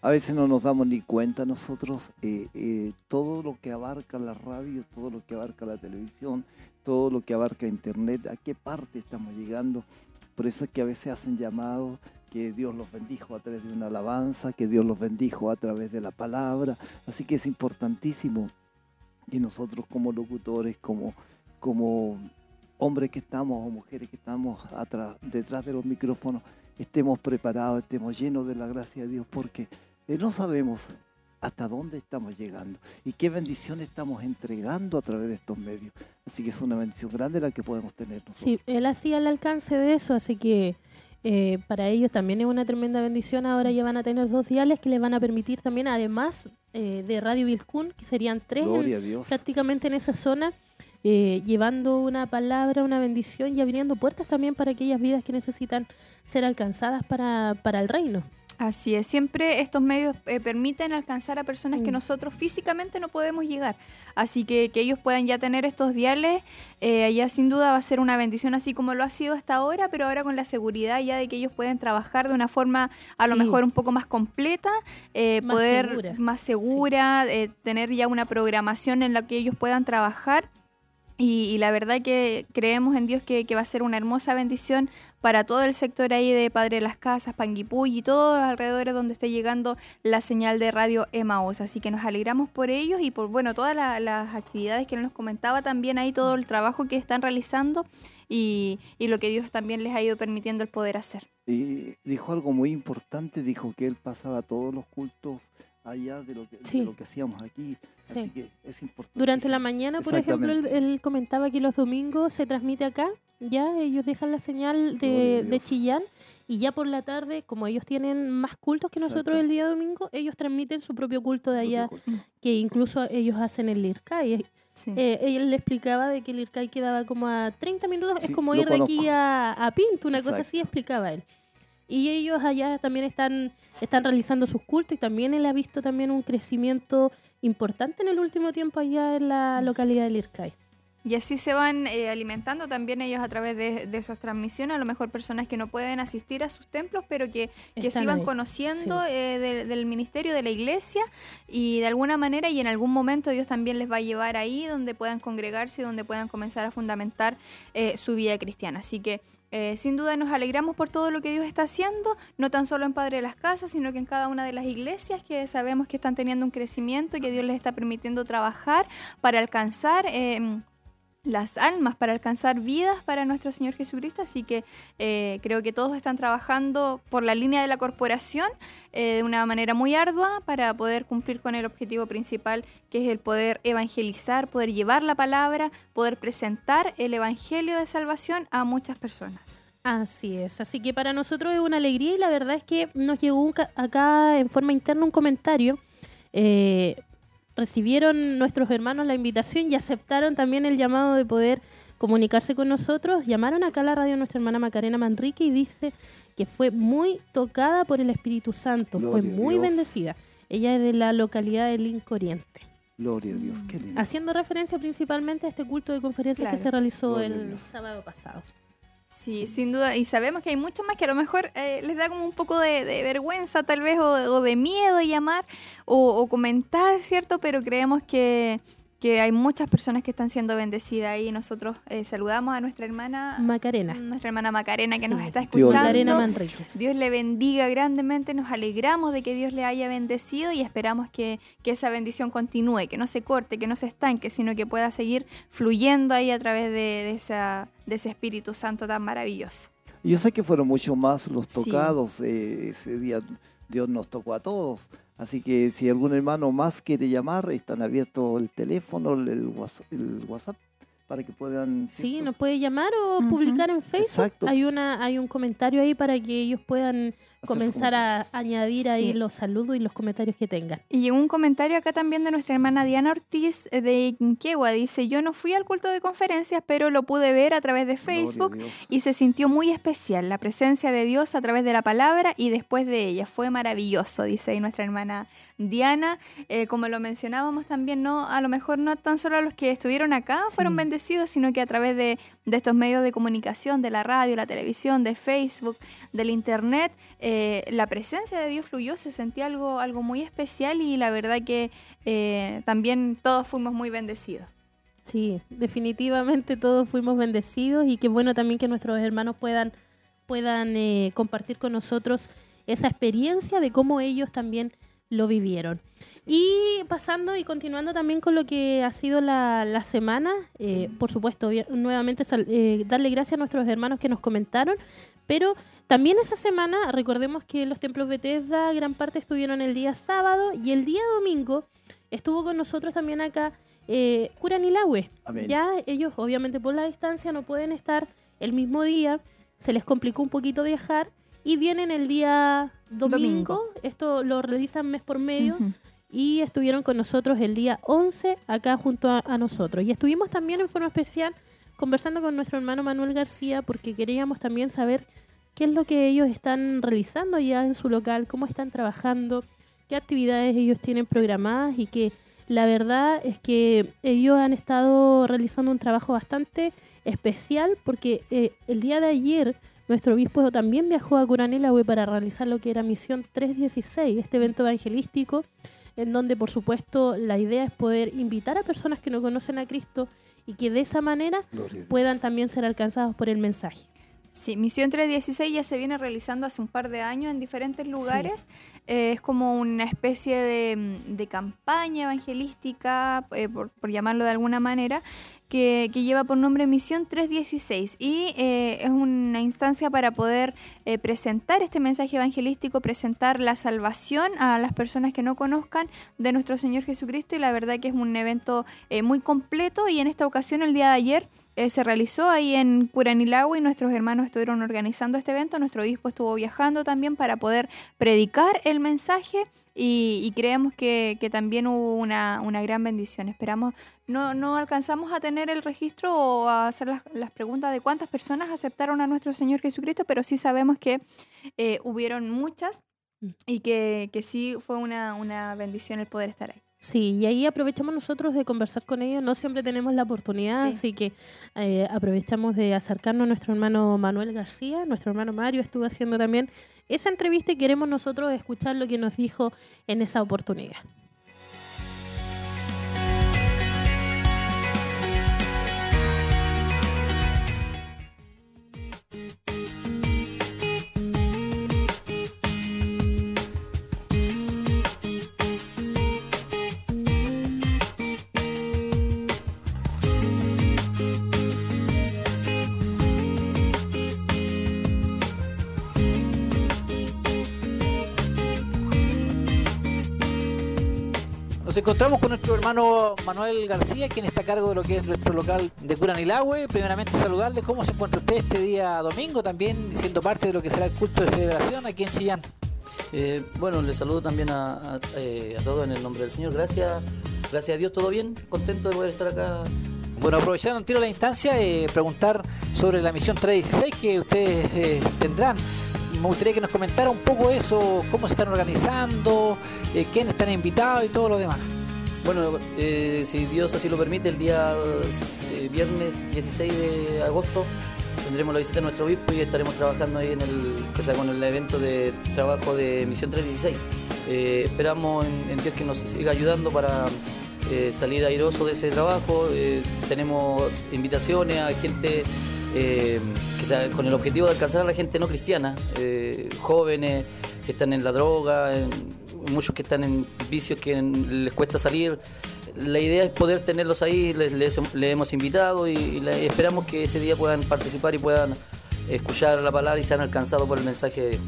A veces no nos damos ni cuenta nosotros eh, eh, todo lo que abarca la radio, todo lo que abarca la televisión, todo lo que abarca Internet, a qué parte estamos llegando. Por eso es que a veces hacen llamados que Dios los bendijo a través de una alabanza, que Dios los bendijo a través de la palabra. Así que es importantísimo que nosotros como locutores, como, como hombres que estamos o mujeres que estamos detrás de los micrófonos, estemos preparados, estemos llenos de la gracia de Dios, porque no sabemos hasta dónde estamos llegando y qué bendición estamos entregando a través de estos medios. Así que es una bendición grande la que podemos tener nosotros. Sí, él hacía el alcance de eso, así que eh, para ellos también es una tremenda bendición. Ahora ya van a tener dos diales que les van a permitir también, además eh, de Radio Vilcún, que serían tres prácticamente en esa zona, eh, llevando una palabra, una bendición y abriendo puertas también para aquellas vidas que necesitan ser alcanzadas para, para el reino. Así es, siempre estos medios eh, permiten alcanzar a personas que mm. nosotros físicamente no podemos llegar. Así que que ellos puedan ya tener estos diales, eh, allá sin duda va a ser una bendición así como lo ha sido hasta ahora, pero ahora con la seguridad ya de que ellos pueden trabajar de una forma a lo mejor un poco más completa, eh, poder más segura, tener ya una programación en la que ellos puedan trabajar y, la verdad que creemos en Dios que, va a ser una hermosa bendición para todo el sector ahí de Padre de las Casas, Panguipulli y todos los alrededores donde esté llegando la señal de radio Emaos. Así que nos alegramos por ellos y por bueno todas las actividades que nos comentaba también ahí, todo el trabajo que están realizando y, y lo que Dios también les ha ido permitiendo el poder hacer. Y dijo algo muy importante, dijo que él pasaba todos los cultos allá de lo que, lo que hacíamos aquí. Así que es importante. Durante la mañana, por ejemplo, él, comentaba que los domingos se transmite acá, ya ellos dejan la señal de, Chillán y ya por la tarde, como ellos tienen más cultos que nosotros el día domingo, ellos transmiten su propio culto de allá, que incluso ellos hacen el IRCAI. Eh, él le explicaba de que el IRCAI quedaba como a 30 minutos, es como ir de aquí a, a Pinto, una cosa así explicaba él. Y ellos allá también están, están realizando sus cultos y también él ha visto también un crecimiento importante en el último tiempo allá en la localidad de Lircay. Y así se van eh, alimentando también ellos a través de, esas transmisiones, a lo mejor personas que no pueden asistir a sus templos, pero que, que se iban conociendo eh, del ministerio, de la iglesia, y de alguna manera y en algún momento Dios también les va a llevar ahí donde puedan congregarse y donde puedan comenzar a fundamentar eh, su vida cristiana. Así que eh, sin duda nos alegramos por todo lo que Dios está haciendo, no tan solo en Padre de las Casas, sino que en cada una de las iglesias que sabemos que están teniendo un crecimiento y que Dios les está permitiendo trabajar para alcanzar. Eh, las almas para alcanzar vidas para nuestro Señor Jesucristo, así que eh, creo que todos están trabajando por la línea de la corporación de una manera muy ardua para poder cumplir con el objetivo principal, que es el poder evangelizar, poder llevar la palabra, poder presentar el Evangelio de salvación a muchas personas. Así es, así que para nosotros es una alegría y la verdad es que nos llegó acá en forma interna un comentario. Eh, recibieron nuestros hermanos la invitación y aceptaron también el llamado de poder comunicarse con nosotros, llamaron acá a la radio nuestra hermana Macarena Manrique y dice que fue muy tocada por el Espíritu Santo, fue muy bendecida. Ella es de la localidad de Link Oriente. Gloria a Dios, qué lindo. Haciendo referencia principalmente a este culto de conferencias que se realizó el sábado pasado. Sí, sin duda. Y sabemos que hay muchos más que a lo mejor eh, les da como un poco de, vergüenza tal vez o, de miedo llamar o, comentar, ¿cierto? Pero creemos que, que hay muchas personas que están siendo bendecidas y nosotros eh, saludamos a nuestra hermana Macarena. Nuestra hermana Macarena que nos está escuchando. Dios. Dios le bendiga grandemente, nos alegramos de que Dios le haya bendecido y esperamos que, que, esa bendición continúe, que no se corte, que no se estanque, sino que pueda seguir fluyendo ahí a través de, esa, de ese Espíritu Santo tan maravilloso. Yo sé que fueron mucho más los tocados, eh, ese día Dios nos tocó a todos. Así que si algún hermano más quiere llamar, están abiertos el teléfono, el WhatsApp, para que puedan... Sí, nos puede llamar o publicar en Facebook. Hay una hay un comentario ahí para que ellos puedan comenzar a añadir ahí los saludos y los comentarios que tengan. Y un comentario acá también de nuestra hermana Diana Ortiz eh, de Inquegua. Dice, yo no fui al culto de conferencias, pero lo pude ver a través de Facebook y se sintió muy especial. La presencia de Dios a través de la palabra y después de ella. Fue maravilloso, dice ahí nuestra hermana Diana. Eh, como lo mencionábamos también, no a lo mejor no tan solo los que estuvieron acá fueron bendecidos, sino que a través de, de, estos medios de comunicación, de la radio, la televisión, de Facebook, del Internet, eh, eh, la presencia de Dios fluyó, se sentía algo, algo muy especial y la verdad que eh, también todos fuimos muy bendecidos. Sí, definitivamente todos fuimos bendecidos y qué bueno también que nuestros hermanos puedan, puedan eh, compartir con nosotros esa experiencia de cómo ellos también lo vivieron. Y pasando y continuando también con lo que ha sido la, semana, por supuesto, nuevamente darle gracias a nuestros hermanos que nos comentaron, pero también esa semana, recordemos que los templos Bethesda gran parte estuvieron el día sábado y el día domingo estuvo con nosotros también acá eh, Curanilahue. Ya ellos obviamente por la distancia no pueden estar el mismo día, se les complicó un poquito viajar y vienen el día domingo, esto lo realizan mes por medio. Y estuvieron con nosotros el día 11 acá junto a nosotros. Y estuvimos también en forma especial conversando con nuestro hermano Manuel García porque queríamos también saber qué es lo que ellos están realizando ya en su local, cómo están trabajando, qué actividades ellos tienen programadas y que la verdad es que ellos han estado realizando un trabajo bastante especial porque eh, el día de ayer nuestro obispo también viajó a Curanilahue para realizar lo que era Misión 316, este evento evangelístico, en donde por supuesto la idea es poder invitar a personas que no conocen a Cristo y que de esa manera puedan también ser alcanzados por el mensaje. Sí, Misión 316 ya se viene realizando hace un par de años en diferentes lugares. Eh, es como una especie de, campaña evangelística, eh, por, llamarlo de alguna manera, que, lleva por nombre Misión 316 y eh, es una instancia para poder presentar este mensaje evangelístico, presentar la salvación a las personas que no conozcan de nuestro Señor Jesucristo. Y la verdad que es un evento muy completo. Y en esta ocasión el día de ayer eh, se realizó ahí en Curanilagua y nuestros hermanos estuvieron organizando este evento. Nuestro obispo estuvo viajando también para poder predicar el mensaje y, creemos que, también hubo una, gran bendición. Esperamos, no, no alcanzamos a tener el registro o a hacer las, preguntas de cuántas personas aceptaron a nuestro Señor Jesucristo, pero sí sabemos que eh, hubieron muchas mm. y que, que sí fue una, una bendición el poder estar ahí. Sí, y ahí aprovechamos nosotros de conversar con ellos. No siempre tenemos la oportunidad, así que eh, aprovechamos de acercarnos a nuestro hermano Manuel García. Nuestro hermano Mario estuvo haciendo también esa entrevista y queremos nosotros escuchar lo que nos dijo en esa oportunidad. Nos encontramos con nuestro hermano Manuel García, quien está a cargo de lo que es nuestro local de Curanilahue. Primeramente saludarle cómo se encuentra usted este día domingo, también siendo parte de lo que será el culto de celebración aquí en Chillán. Eh, bueno, le saludo también a, eh, a, todos en el nombre del Señor. Gracias gracias a Dios todo bien, contento de poder estar acá. Bueno, aprovechando un tiro la instancia, eh, preguntar sobre la misión 316 que ustedes eh, tendrán. Me gustaría que nos comentara un poco eso, cómo se están organizando, eh, quiénes están invitados y todo lo demás. Bueno, si Dios así lo permite, el día viernes 16 de agosto tendremos la visita de nuestro obispo y estaremos trabajando ahí en el, o con el evento de trabajo de Misión 316. Eh, esperamos en, Dios que nos siga ayudando para eh, salir airoso de ese trabajo. Eh, tenemos invitaciones a gente que sea, con el objetivo de alcanzar a la gente no cristiana, jóvenes que están en la droga, muchos que están en vicios que les cuesta salir la idea es poder tenerlos ahí, les, hemos invitado y, esperamos que ese día puedan participar y puedan escuchar la palabra y sean alcanzados por el mensaje de Dios.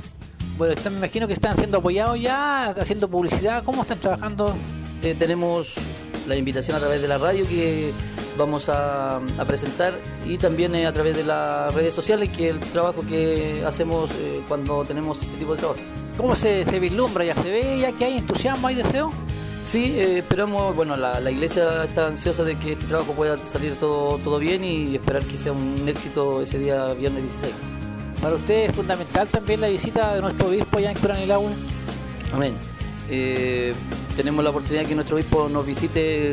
Bueno, me imagino que están siendo apoyados ya, haciendo publicidad, ¿cómo están trabajando? Eh, tenemos la invitación a través de la radio que vamos a, presentar y también eh, a través de las redes sociales, que es el trabajo que hacemos eh, cuando tenemos este tipo de trabajo. ¿Cómo se, se vislumbra? ¿Ya se ve? ¿Ya que hay entusiasmo, hay deseo? Sí, eh, esperamos, bueno, la, iglesia está ansiosa de que este trabajo pueda salir todo, todo bien y esperar que sea un éxito ese día viernes 16. Para usted es fundamental también la visita de nuestro obispo allá en Curanilagua. Amén. Eh, tenemos la oportunidad de que nuestro obispo nos visite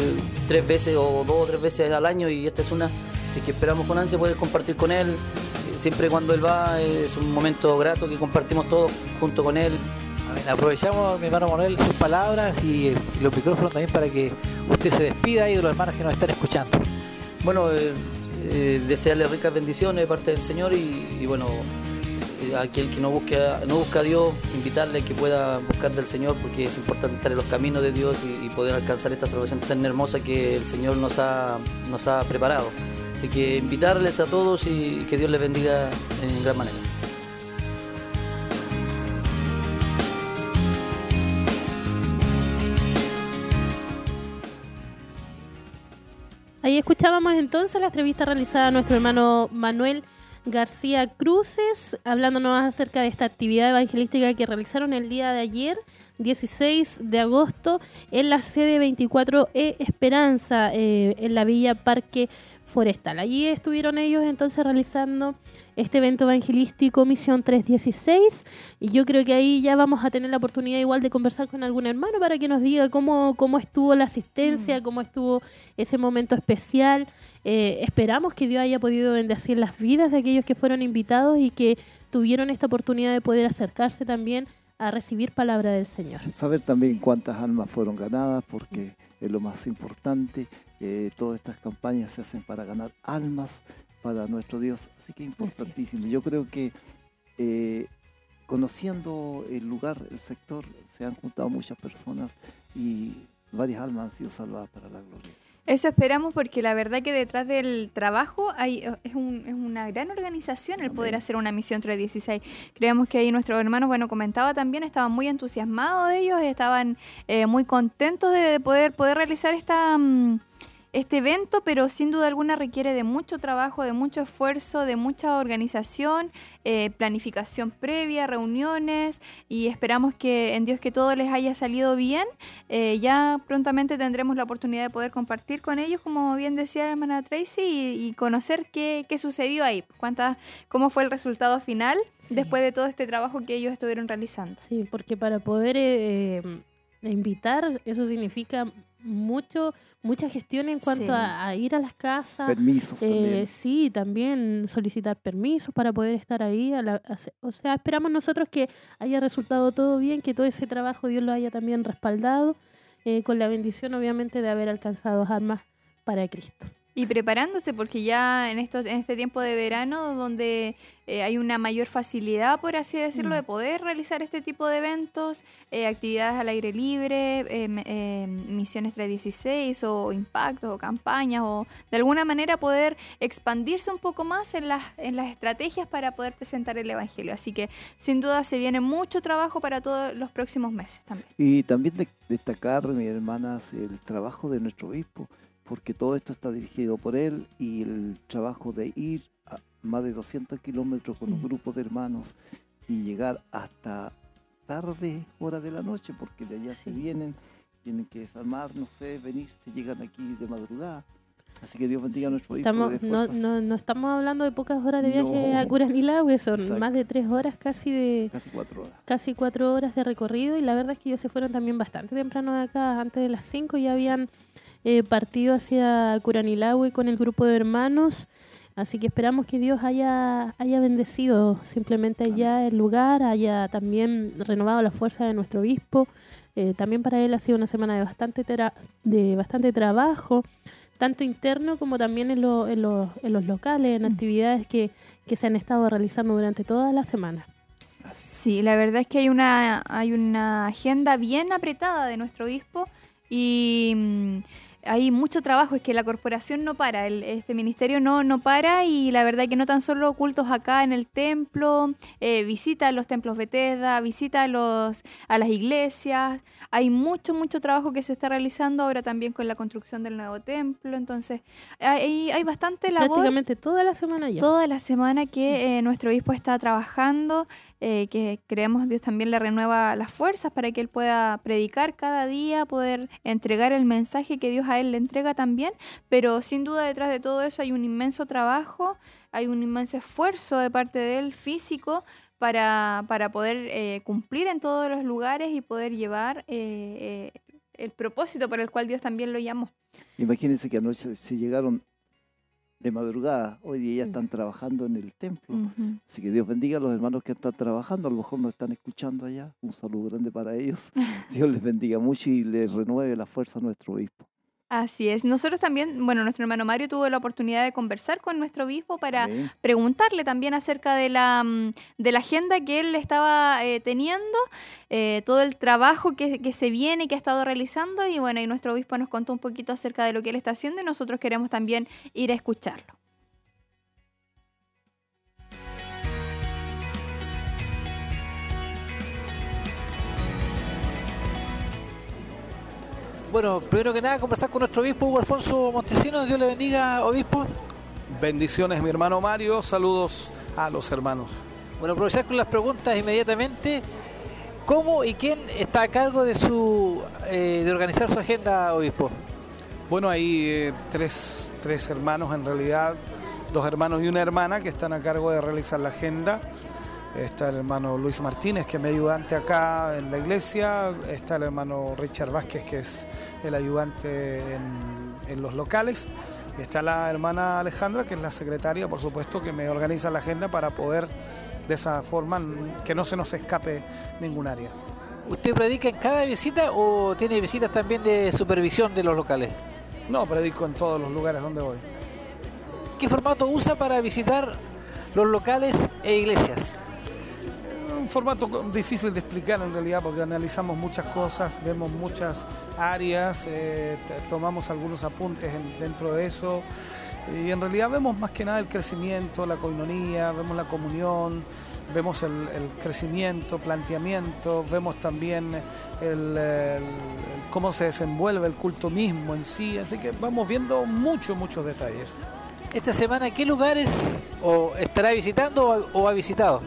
tres veces o dos o tres veces al año y esta es una, así que esperamos con ansia poder compartir con él. Eh, siempre cuando él va es un momento grato que compartimos todos junto con él aprovechamos, mi hermano Manuel, sus palabras y, los micrófonos también para que usted se despida y de los hermanos que nos están escuchando. Bueno, eh, eh, desearle ricas bendiciones de parte del Señor y, bueno, eh, aquel que no, busque no busca a Dios, invitarle que pueda buscar del Señor porque es importante estar en los caminos de Dios y, poder alcanzar esta salvación tan hermosa que el Señor nos ha, nos ha preparado. Así que invitarles a todos y que Dios les bendiga en gran manera. Ahí escuchábamos entonces la entrevista realizada a nuestro hermano Manuel García Cruces, hablándonos acerca de esta actividad evangelística que realizaron el día de ayer, 16 de agosto, en la sede 24E Esperanza, eh, en la Villa Parque Forestal. Allí estuvieron ellos entonces realizando este evento evangelístico Misión 316 y yo creo que ahí ya vamos a tener la oportunidad igual de conversar con algún hermano para que nos diga cómo, cómo estuvo la asistencia, mm. cómo estuvo ese momento especial. Eh, esperamos que Dios haya podido bendecir las vidas de aquellos que fueron invitados y que tuvieron esta oportunidad de poder acercarse también a recibir palabra del Señor. Saber también cuántas almas fueron ganadas, porque es lo más importante. Eh, todas estas campañas se hacen para ganar almas para nuestro Dios. Así que importantísimo. Yo creo que eh, conociendo el lugar, el sector, se han juntado muchas personas y varias almas han sido salvadas para la gloria. Eso esperamos porque la verdad que detrás del trabajo hay, eh, es, una gran organización el poder hacer una misión 316. Creemos que ahí nuestros hermanos, bueno, comentaba también, estaban muy entusiasmados de ellos, estaban eh, muy contentos de poder, poder realizar esta... Mm, este evento, pero sin duda alguna requiere de mucho trabajo, de mucho esfuerzo, de mucha organización, eh, planificación previa, reuniones y esperamos que en Dios que todo les haya salido bien. Eh, ya prontamente tendremos la oportunidad de poder compartir con ellos, como bien decía la hermana Tracy, y, conocer qué, sucedió ahí, cuánta, cómo fue el resultado final después de todo este trabajo que ellos estuvieron realizando. Sí, porque para poder eh, invitar, eso significa mucho mucha gestión en cuanto a, ir a las casas. Permisos eh, también. Sí, también solicitar permisos para poder estar ahí. o sea, esperamos nosotros que haya resultado todo bien, que todo ese trabajo Dios lo haya también respaldado, eh, con la bendición obviamente de haber alcanzado armas para Cristo. Y preparándose, porque ya en, esto, en este tiempo de verano, donde eh, hay una mayor facilidad, por así decirlo, mm. de poder realizar este tipo de eventos, eh, actividades al aire libre, eh, misiones 316 o impactos o campañas, o de alguna manera poder expandirse un poco más en las, en las estrategias para poder presentar el Evangelio. Así que sin duda se viene mucho trabajo para todos los próximos meses también. Y también destacar, mis hermanas, el trabajo de nuestro obispo porque todo esto está dirigido por él y el trabajo de ir a más de 200 kilómetros con un grupo de hermanos y llegar hasta tarde, hora de la noche, porque de allá se vienen tienen que desarmar, no sé, venir, se llegan aquí de madrugada. Así que Dios bendiga a nuestro hijo. no, no, no, estamos hablando de pocas horas de viaje a Curanilagüe, son más de tres horas casi de... Casi cuatro horas. Casi cuatro horas de recorrido y la verdad es que ellos se fueron también bastante temprano de acá, antes de las cinco ya habían eh, partido hacia Curanilagüe con el grupo de hermanos. Así que esperamos que Dios haya, haya bendecido simplemente allá el lugar, haya también renovado la fuerza de nuestro obispo. Eh, también para él ha sido una semana de bastante, de bastante trabajo tanto interno como también en, en, los locales, en mm. actividades que, se han estado realizando durante toda la semana. Sí, la verdad es que hay una, hay una agenda bien apretada de nuestro obispo y mm, hay mucho trabajo, es que la corporación no para, el, este ministerio no, no para y la verdad que no tan solo cultos acá en el templo, eh, visita los templos Bethesda, visita los, a las iglesias, hay mucho, mucho trabajo que se está realizando ahora también con la construcción del nuevo templo, entonces hay, hay bastante labor. Prácticamente toda la semana ya. Toda la semana que eh, nuestro obispo está trabajando, eh, que creemos Dios también le renueva las fuerzas para que él pueda predicar cada día, poder entregar el mensaje que Dios a él le entrega también, pero sin duda detrás de todo eso hay un inmenso trabajo, hay un inmenso esfuerzo de parte de él físico para, para poder eh, cumplir en todos los lugares y poder llevar eh, el propósito por el cual Dios también lo llamó. Imagínense que anoche se llegaron de madrugada. Hoy día ya están trabajando en el templo. Así que Dios bendiga a los hermanos que están trabajando. A lo mejor nos están escuchando allá. Un saludo grande para ellos. Dios les bendiga mucho y les renueve la fuerza a nuestro obispo. Así es. Nosotros también, bueno, nuestro hermano Mario tuvo la oportunidad de conversar con nuestro obispo para preguntarle también acerca de la, mm, de la agenda que él estaba eh, teniendo, eh, todo el trabajo que, que, se viene, que ha estado realizando y bueno, y nuestro obispo nos contó un poquito acerca de lo que él está haciendo y nosotros queremos también ir a escucharlo. Bueno, primero que nada, conversar con nuestro obispo Hugo Alfonso Montesinos. Dios le bendiga, obispo. Bendiciones, mi hermano Mario. Saludos a los hermanos. Bueno, aprovechar con las preguntas inmediatamente. ¿Cómo y quién está a cargo de su eh, de organizar su agenda, obispo? Bueno, hay eh, tres, tres hermanos en realidad, dos hermanos y una hermana que están a cargo de realizar la agenda. Está el hermano Luis Martínez, que es mi ayudante acá en la iglesia. Está el hermano Richard Vázquez, que es el ayudante en, los locales. Está la hermana Alejandra, que es la secretaria, por supuesto, que me organiza la agenda para poder, de esa forma, que no se nos escape ningún área. ¿Usted predica en cada visita o tiene visitas también de supervisión de los locales? No, predico en todos los lugares donde voy. ¿Qué formato usa para visitar los locales e iglesias? Un formato difícil de explicar en realidad porque analizamos muchas cosas, vemos muchas áreas, eh, tomamos algunos apuntes dentro de eso y en realidad vemos más que nada el crecimiento, la coinonía, vemos la comunión, vemos el, crecimiento, planteamiento, vemos también cómo se desenvuelve el culto mismo en sí, así que vamos viendo muchos, muchos detalles. Esta semana, ¿qué lugares o estará visitando o ha visitado?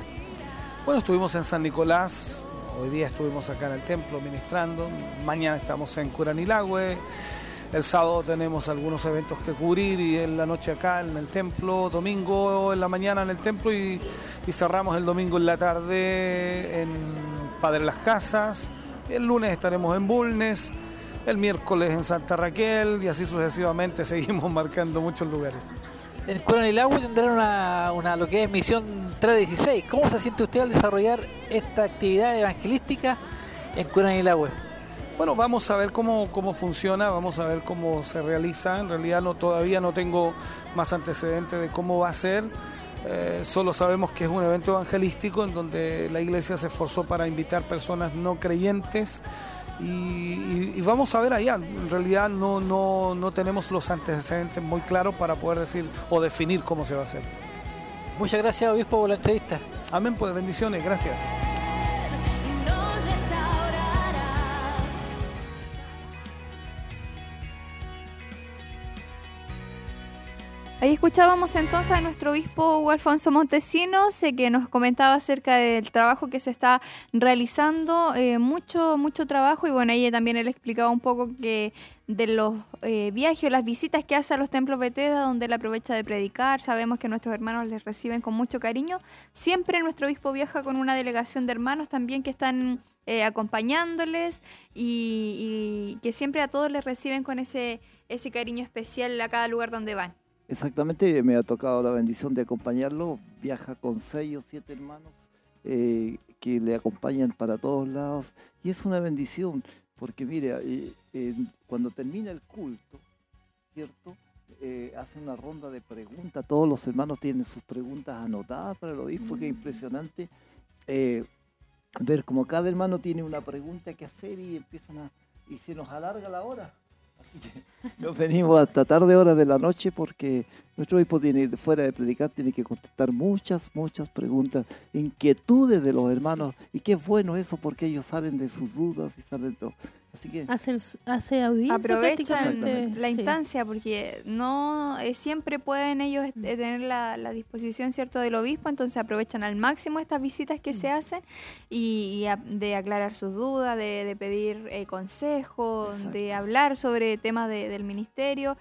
Bueno, estuvimos en San Nicolás, hoy día estuvimos acá en el templo ministrando, mañana estamos en Curanilagüe, el sábado tenemos algunos eventos que cubrir y en la noche acá en el templo, domingo en la mañana en el templo y, cerramos el domingo en la tarde en Padre Las Casas, el lunes estaremos en Bulnes, el miércoles en Santa Raquel y así sucesivamente seguimos marcando muchos lugares en Curanilagüe tendrán una, una, lo que es misión 316. ¿Cómo se siente usted al desarrollar esta actividad evangelística en Curanilagüe? Bueno, vamos a ver cómo, cómo funciona, vamos a ver cómo se realiza. En realidad no, todavía no tengo más antecedentes de cómo va a ser. Eh, solo sabemos que es un evento evangelístico en donde la iglesia se esforzó para invitar personas no creyentes y, vamos a ver allá. En realidad no, no, no tenemos los antecedentes muy claros para poder decir o definir cómo se va a hacer. Muchas gracias, obispo, por la entrevista. Amén, pues bendiciones, gracias. Escuchábamos entonces a nuestro obispo Alfonso Montesinos que nos comentaba acerca del trabajo que se está realizando, eh, mucho, mucho trabajo y bueno, ahí también él explicaba un poco que de los eh, viajes o las visitas que hace a los templos Bethesda donde él aprovecha de predicar, sabemos que nuestros hermanos les reciben con mucho cariño, siempre nuestro obispo viaja con una delegación de hermanos también que están eh, acompañándoles y, que siempre a todos les reciben con ese, ese cariño especial a cada lugar donde van. Exactamente, me ha tocado la bendición de acompañarlo. Viaja con seis o siete hermanos eh, que le acompañan para todos lados. Y es una bendición, porque mire, eh, cuando termina el culto, ¿cierto? Eh, hace una ronda de preguntas. Todos los hermanos tienen sus preguntas anotadas para el obispo, que es mm. impresionante ver como cada hermano tiene una pregunta que hacer y empiezan a. y se nos alarga la hora. Así que nos venimos hasta tarde hora de la noche porque nuestro obispo tiene, fuera de predicar, tiene que contestar muchas, muchas preguntas, inquietudes de los hermanos. Y qué bueno eso porque ellos salen de sus dudas y salen de todo. Así que Hacen, hace audiencia aprovechan la instancia porque no eh, siempre pueden ellos eh, tener la, disposición cierto del obispo, entonces aprovechan al máximo estas visitas que se mm. hacen y, de aclarar sus dudas, de, pedir eh, consejos, de hablar sobre temas del ministerio.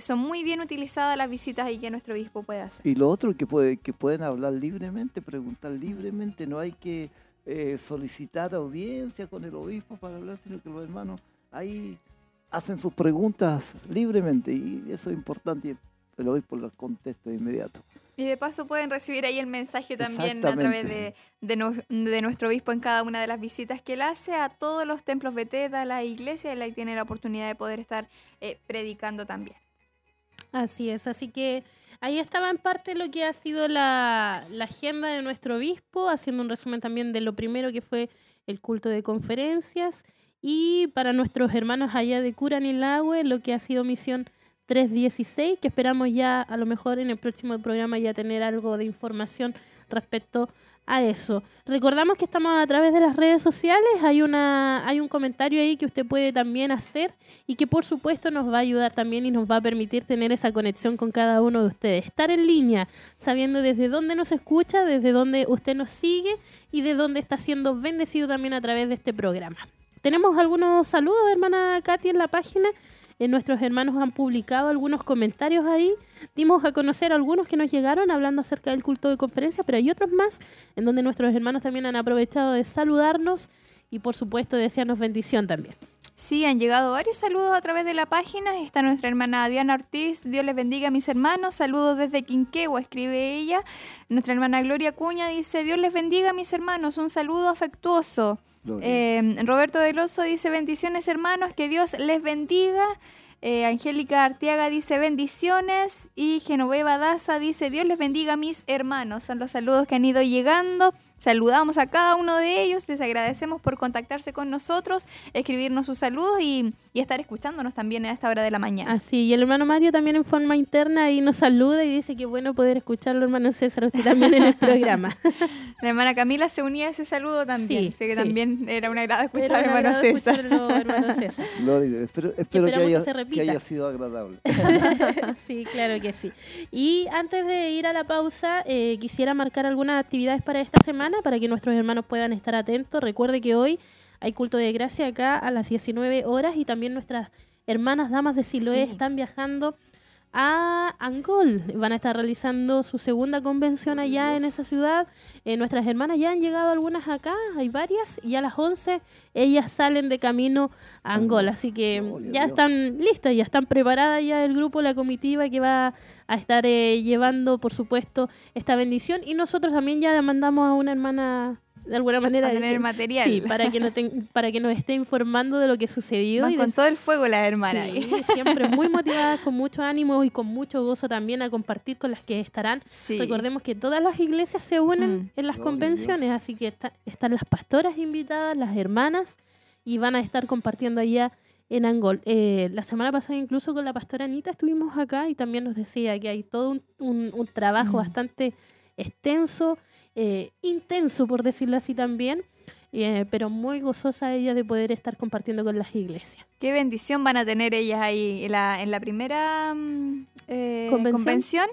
son muy bien utilizadas las visitas y que nuestro obispo puede hacer. Y lo otro que puede que pueden hablar libremente, preguntar libremente, no hay que eh, solicitar audiencia con el obispo para hablar, sino que los hermanos ahí hacen sus preguntas libremente y eso es importante y el obispo las contesta de inmediato. Y de paso pueden recibir ahí el mensaje también a través de, de, nuestro obispo en cada una de las visitas que él hace a todos los templos Beteta, a la iglesia, él ahí tiene la oportunidad de poder estar eh, predicando también. Así es, así que Ahí estaba en parte lo que ha sido la, agenda de nuestro obispo, haciendo un resumen también de lo primero que fue el culto de conferencias. Y para nuestros hermanos allá de Curanilagüe lo que ha sido misión 316, que esperamos ya a lo mejor en el próximo programa ya tener algo de información respecto a eso. Recordamos que estamos a través de las redes sociales, hay, una, hay un comentario ahí que usted puede también hacer y que por supuesto nos va a ayudar también y nos va a permitir tener esa conexión con cada uno de ustedes. Estar en línea, sabiendo desde dónde nos escucha, desde dónde usted nos sigue y de dónde está siendo bendecido también a través de este programa. Tenemos algunos saludos, hermana Katy, en la página. Eh, nuestros hermanos han publicado algunos comentarios ahí. Dimos a conocer algunos que nos llegaron hablando acerca del culto de conferencia, pero hay otros más en donde nuestros hermanos también han aprovechado de saludarnos y por supuesto desearnos bendición también. Sí, han llegado varios saludos a través de la página. Está nuestra hermana Diana Ortiz. Dios les bendiga a mis hermanos. Saludos desde Quinquegua, escribe ella. Nuestra hermana Gloria Cuña dice, Dios les bendiga a mis hermanos. Un saludo afectuoso. Eh, Roberto Deloso dice bendiciones hermanos, que Dios les bendiga. Eh, Angélica Arteaga dice bendiciones y Genoveva Daza dice Dios les bendiga mis hermanos. Son los saludos que han ido llegando. Saludamos a cada uno de ellos, les agradecemos por contactarse con nosotros, escribirnos sus saludos y, estar escuchándonos también a esta hora de la mañana. Así, y el hermano Mario también en forma interna ahí nos saluda y dice que bueno poder escucharlo, hermano César, usted también en el programa. la hermana Camila se unía a ese saludo también, sí, que también era un agrado escuchar al hermano César. hermano César. Espero, espero que, haya, que, haya, sido agradable. sí, claro que sí. Y antes de ir a la pausa, eh, quisiera marcar algunas actividades para esta semana para que nuestros hermanos puedan estar atentos. Recuerde que hoy hay culto de gracia acá a las 19 horas y también nuestras hermanas damas de Siloé están viajando a Angol. Van a estar realizando su segunda convención allá en esa ciudad. Eh, nuestras hermanas ya han llegado algunas acá, hay varias, y a las 11 ellas salen de camino a Angol. Así que ya están listas, ya están preparadas ya el grupo, la comitiva que va a estar eh, llevando, por supuesto, esta bendición. Y nosotros también ya mandamos a una hermana de alguna manera a tener material sí para que nos para que nos esté informando de lo que sucedió y con todo el fuego las hermanas sí, siempre muy motivadas con mucho ánimo y con mucho gozo también a compartir con las que estarán recordemos que todas las iglesias se unen mm. en las convenciones así que están las pastoras invitadas las hermanas y van a estar compartiendo allá en Angol. Eh, la semana pasada incluso con la pastora Anita estuvimos acá y también nos decía que hay todo un, un, trabajo mm. bastante extenso, eh, intenso por decirlo así también, eh, pero muy gozosa ella de poder estar compartiendo con las iglesias. Qué bendición van a tener ellas ahí en la, en la primera mm, eh, convención.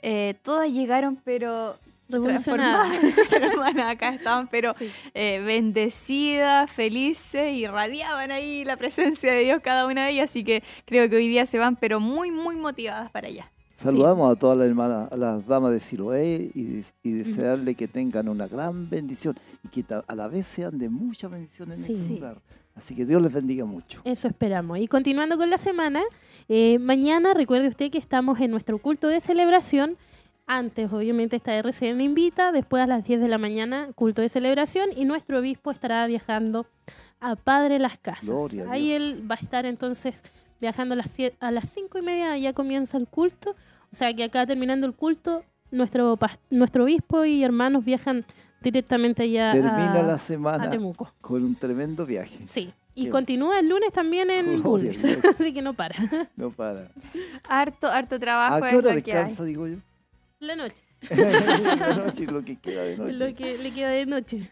Eh, todas llegaron, pero revolucionadas. acá estaban, pero bendecidas, felices y radiaban ahí la presencia de Dios cada una de ellas. Así que creo que hoy día se van, pero muy, muy motivadas para allá. Saludamos a todas las hermanas, a las damas de Siloé y, desearle que tengan una gran bendición y que a la vez sean de mucha bendición en este lugar. Así que Dios les bendiga mucho. Eso esperamos. Y continuando con la semana, eh, mañana recuerde usted que estamos en nuestro culto de celebración. Antes, obviamente, esta RCN invita, después a las 10 de la mañana, culto de celebración, y nuestro obispo estará viajando a Padre Las Casas. Ahí él va a estar entonces viajando a las, a las 5 y media, ya comienza el culto o sea que acá terminando el culto, nuestro, nuestro obispo y hermanos viajan directamente allá Termina la semana con un tremendo viaje. Sí. Y continúa el lunes también en Bulnes, así que no para. No para. Harto, harto trabajo. ¿A qué hora descansa, digo yo? La noche. la noche, lo que queda de noche. Lo que le queda de noche.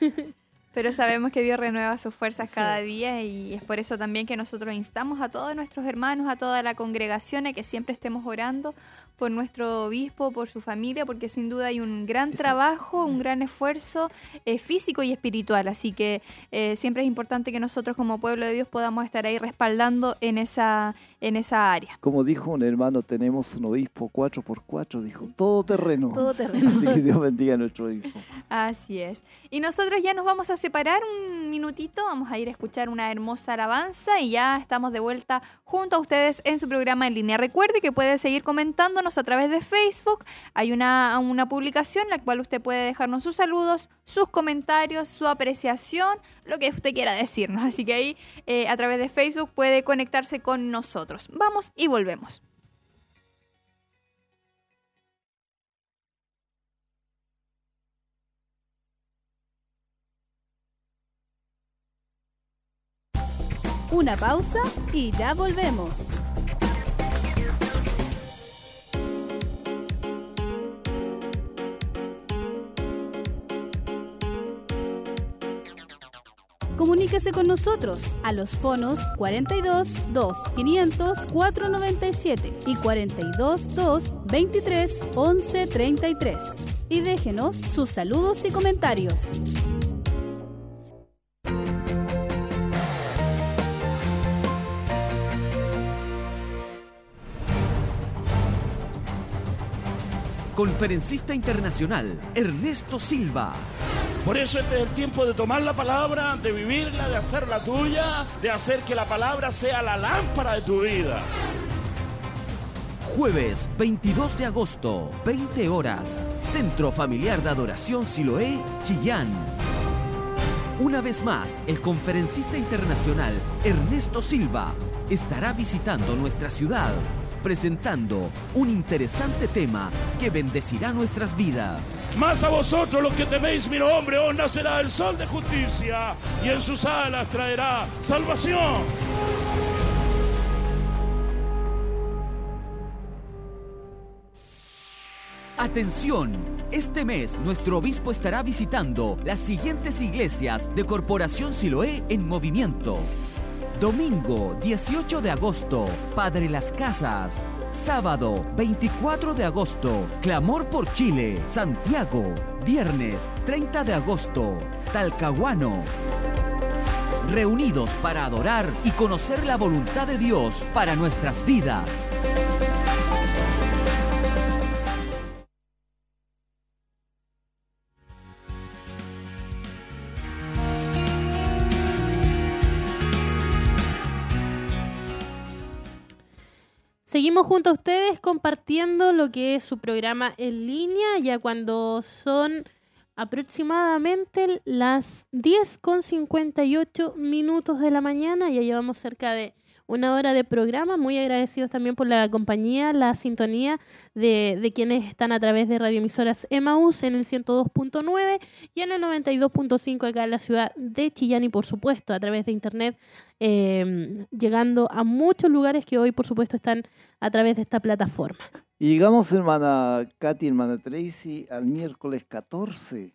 Pero sabemos que Dios renueva sus fuerzas cada día y es por eso también que nosotros instamos a todos nuestros hermanos, a toda la congregación, a que siempre estemos orando por nuestro obispo, por su familia, porque sin duda hay un gran trabajo, un gran esfuerzo eh, físico y espiritual. Así que eh, siempre es importante que nosotros como pueblo de Dios podamos estar ahí respaldando en esa, en esa área. Como dijo un hermano, tenemos un obispo 4x4, dijo, todo terreno. Todo terreno. Así que Dios bendiga a nuestro obispo. Así es. Y nosotros ya nos vamos a separar un minutito, vamos a ir a escuchar una hermosa alabanza y ya estamos de vuelta junto a ustedes en su programa en línea. Recuerde que puede seguir comentándonos a través de Facebook. Hay una, una publicación en la cual usted puede dejarnos sus saludos, sus comentarios, su apreciación, lo que usted quiera decirnos. Así que ahí eh, a través de Facebook puede conectarse con nosotros. Vamos y volvemos. Una pausa y ya volvemos. Comuníquese con nosotros a los fonos 42 2 500 497 y 42 2 23 11 33 y déjenos sus saludos y comentarios. Conferencista internacional Ernesto Silva por eso este es el tiempo de tomar la palabra, de vivirla, de hacerla tuya, de hacer que la palabra sea la lámpara de tu vida. Jueves 22 de agosto, 20 horas, Centro Familiar de Adoración Siloé, Chillán. Una vez más, el conferencista internacional Ernesto Silva estará visitando nuestra ciudad, presentando un interesante tema que bendecirá nuestras vidas. Más a vosotros los que teméis mi nombre, os nacerá el sol de justicia y en sus alas traerá salvación. Atención, este mes nuestro obispo estará visitando las siguientes iglesias de Corporación Siloé en movimiento. Domingo 18 de agosto, Padre Las Casas, Sábado 24 de agosto, Clamor por Chile, Santiago. Viernes 30 de agosto, Talcahuano. Reunidos para adorar y conocer la voluntad de Dios para nuestras vidas. Seguimos junto a ustedes compartiendo lo que es su programa en línea, ya cuando son aproximadamente las 10 con 58 minutos de la mañana, ya llevamos cerca de una hora de programa. Muy agradecidos también por la compañía, la sintonía de, de quienes están a través de radioemisoras Emaús en el 102.9 y en el 92.5 acá en la ciudad de Chillán y por supuesto a través de internet, em, llegando a muchos lugares que hoy por supuesto están a través de esta plataforma. Y llegamos, hermana Katy, hermana Tracy, al miércoles 14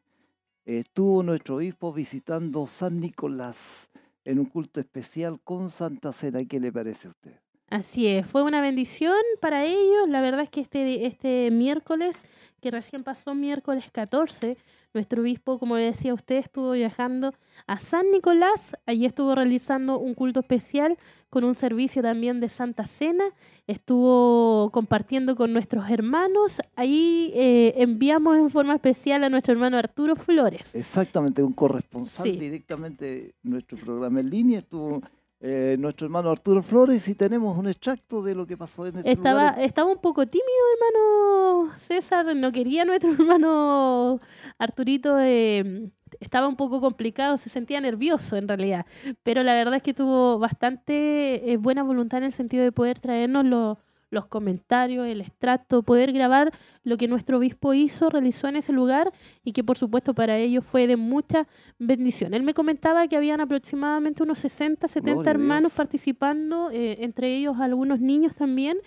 estuvo nuestro obispo visitando San Nicolás en un culto especial con Santa Cena. ¿Qué le parece a usted? Así es, fue una bendición para ellos. La verdad es que este, este miércoles, que recién pasó miércoles 14, nuestro obispo, como decía usted, estuvo viajando a San Nicolás. Allí estuvo realizando un culto especial con un servicio también de Santa Cena. Estuvo compartiendo con nuestros hermanos. Ahí eh, enviamos en forma especial a nuestro hermano Arturo Flores. Exactamente, un corresponsal directamente de nuestro programa en línea. Estuvo eh, nuestro hermano Arturo Flores y tenemos un extracto de lo que pasó en ese estaba, lugar. Estaba un poco tímido, hermano César, no quería nuestro hermano Arturito, eh, estaba un poco complicado, se sentía nervioso en realidad, pero la verdad es que tuvo bastante eh, buena voluntad en el sentido de poder traernos los los comentarios, el extracto, poder grabar lo que nuestro obispo hizo, realizó en ese lugar y que por supuesto para ellos fue de mucha bendición. Él me comentaba que habían aproximadamente unos 60, 70 hermanos participando, eh, entre ellos algunos niños también.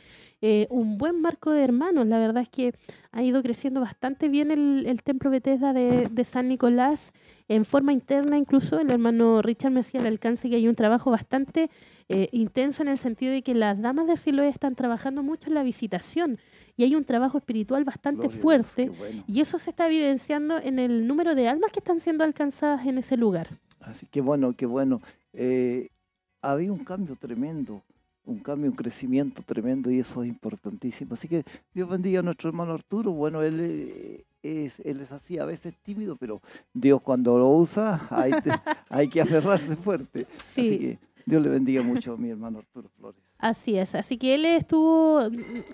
Eh, un buen marco de hermanos. La verdad es que ha ido creciendo bastante bien el, templo Bethesda de, de, San Nicolás en forma interna. Incluso el hermano Richard me hacía el alcance que hay un trabajo bastante eh, intenso en el sentido de que las damas de Siloé están trabajando mucho en la visitación y hay un trabajo espiritual bastante fuerte y eso se está evidenciando en el número de almas que están siendo alcanzadas en ese lugar. Así que bueno, qué bueno. Eh, había un cambio tremendo, un cambio, un crecimiento tremendo y eso es importantísimo. Así que Dios bendiga a nuestro hermano Arturo. Bueno, él eh, es, él es así, a veces tímido, pero Dios cuando lo usa hay, hay que aferrarse fuerte. Así que Dios le bendiga mucho a mi hermano Arturo Flores. Así es, así que él estuvo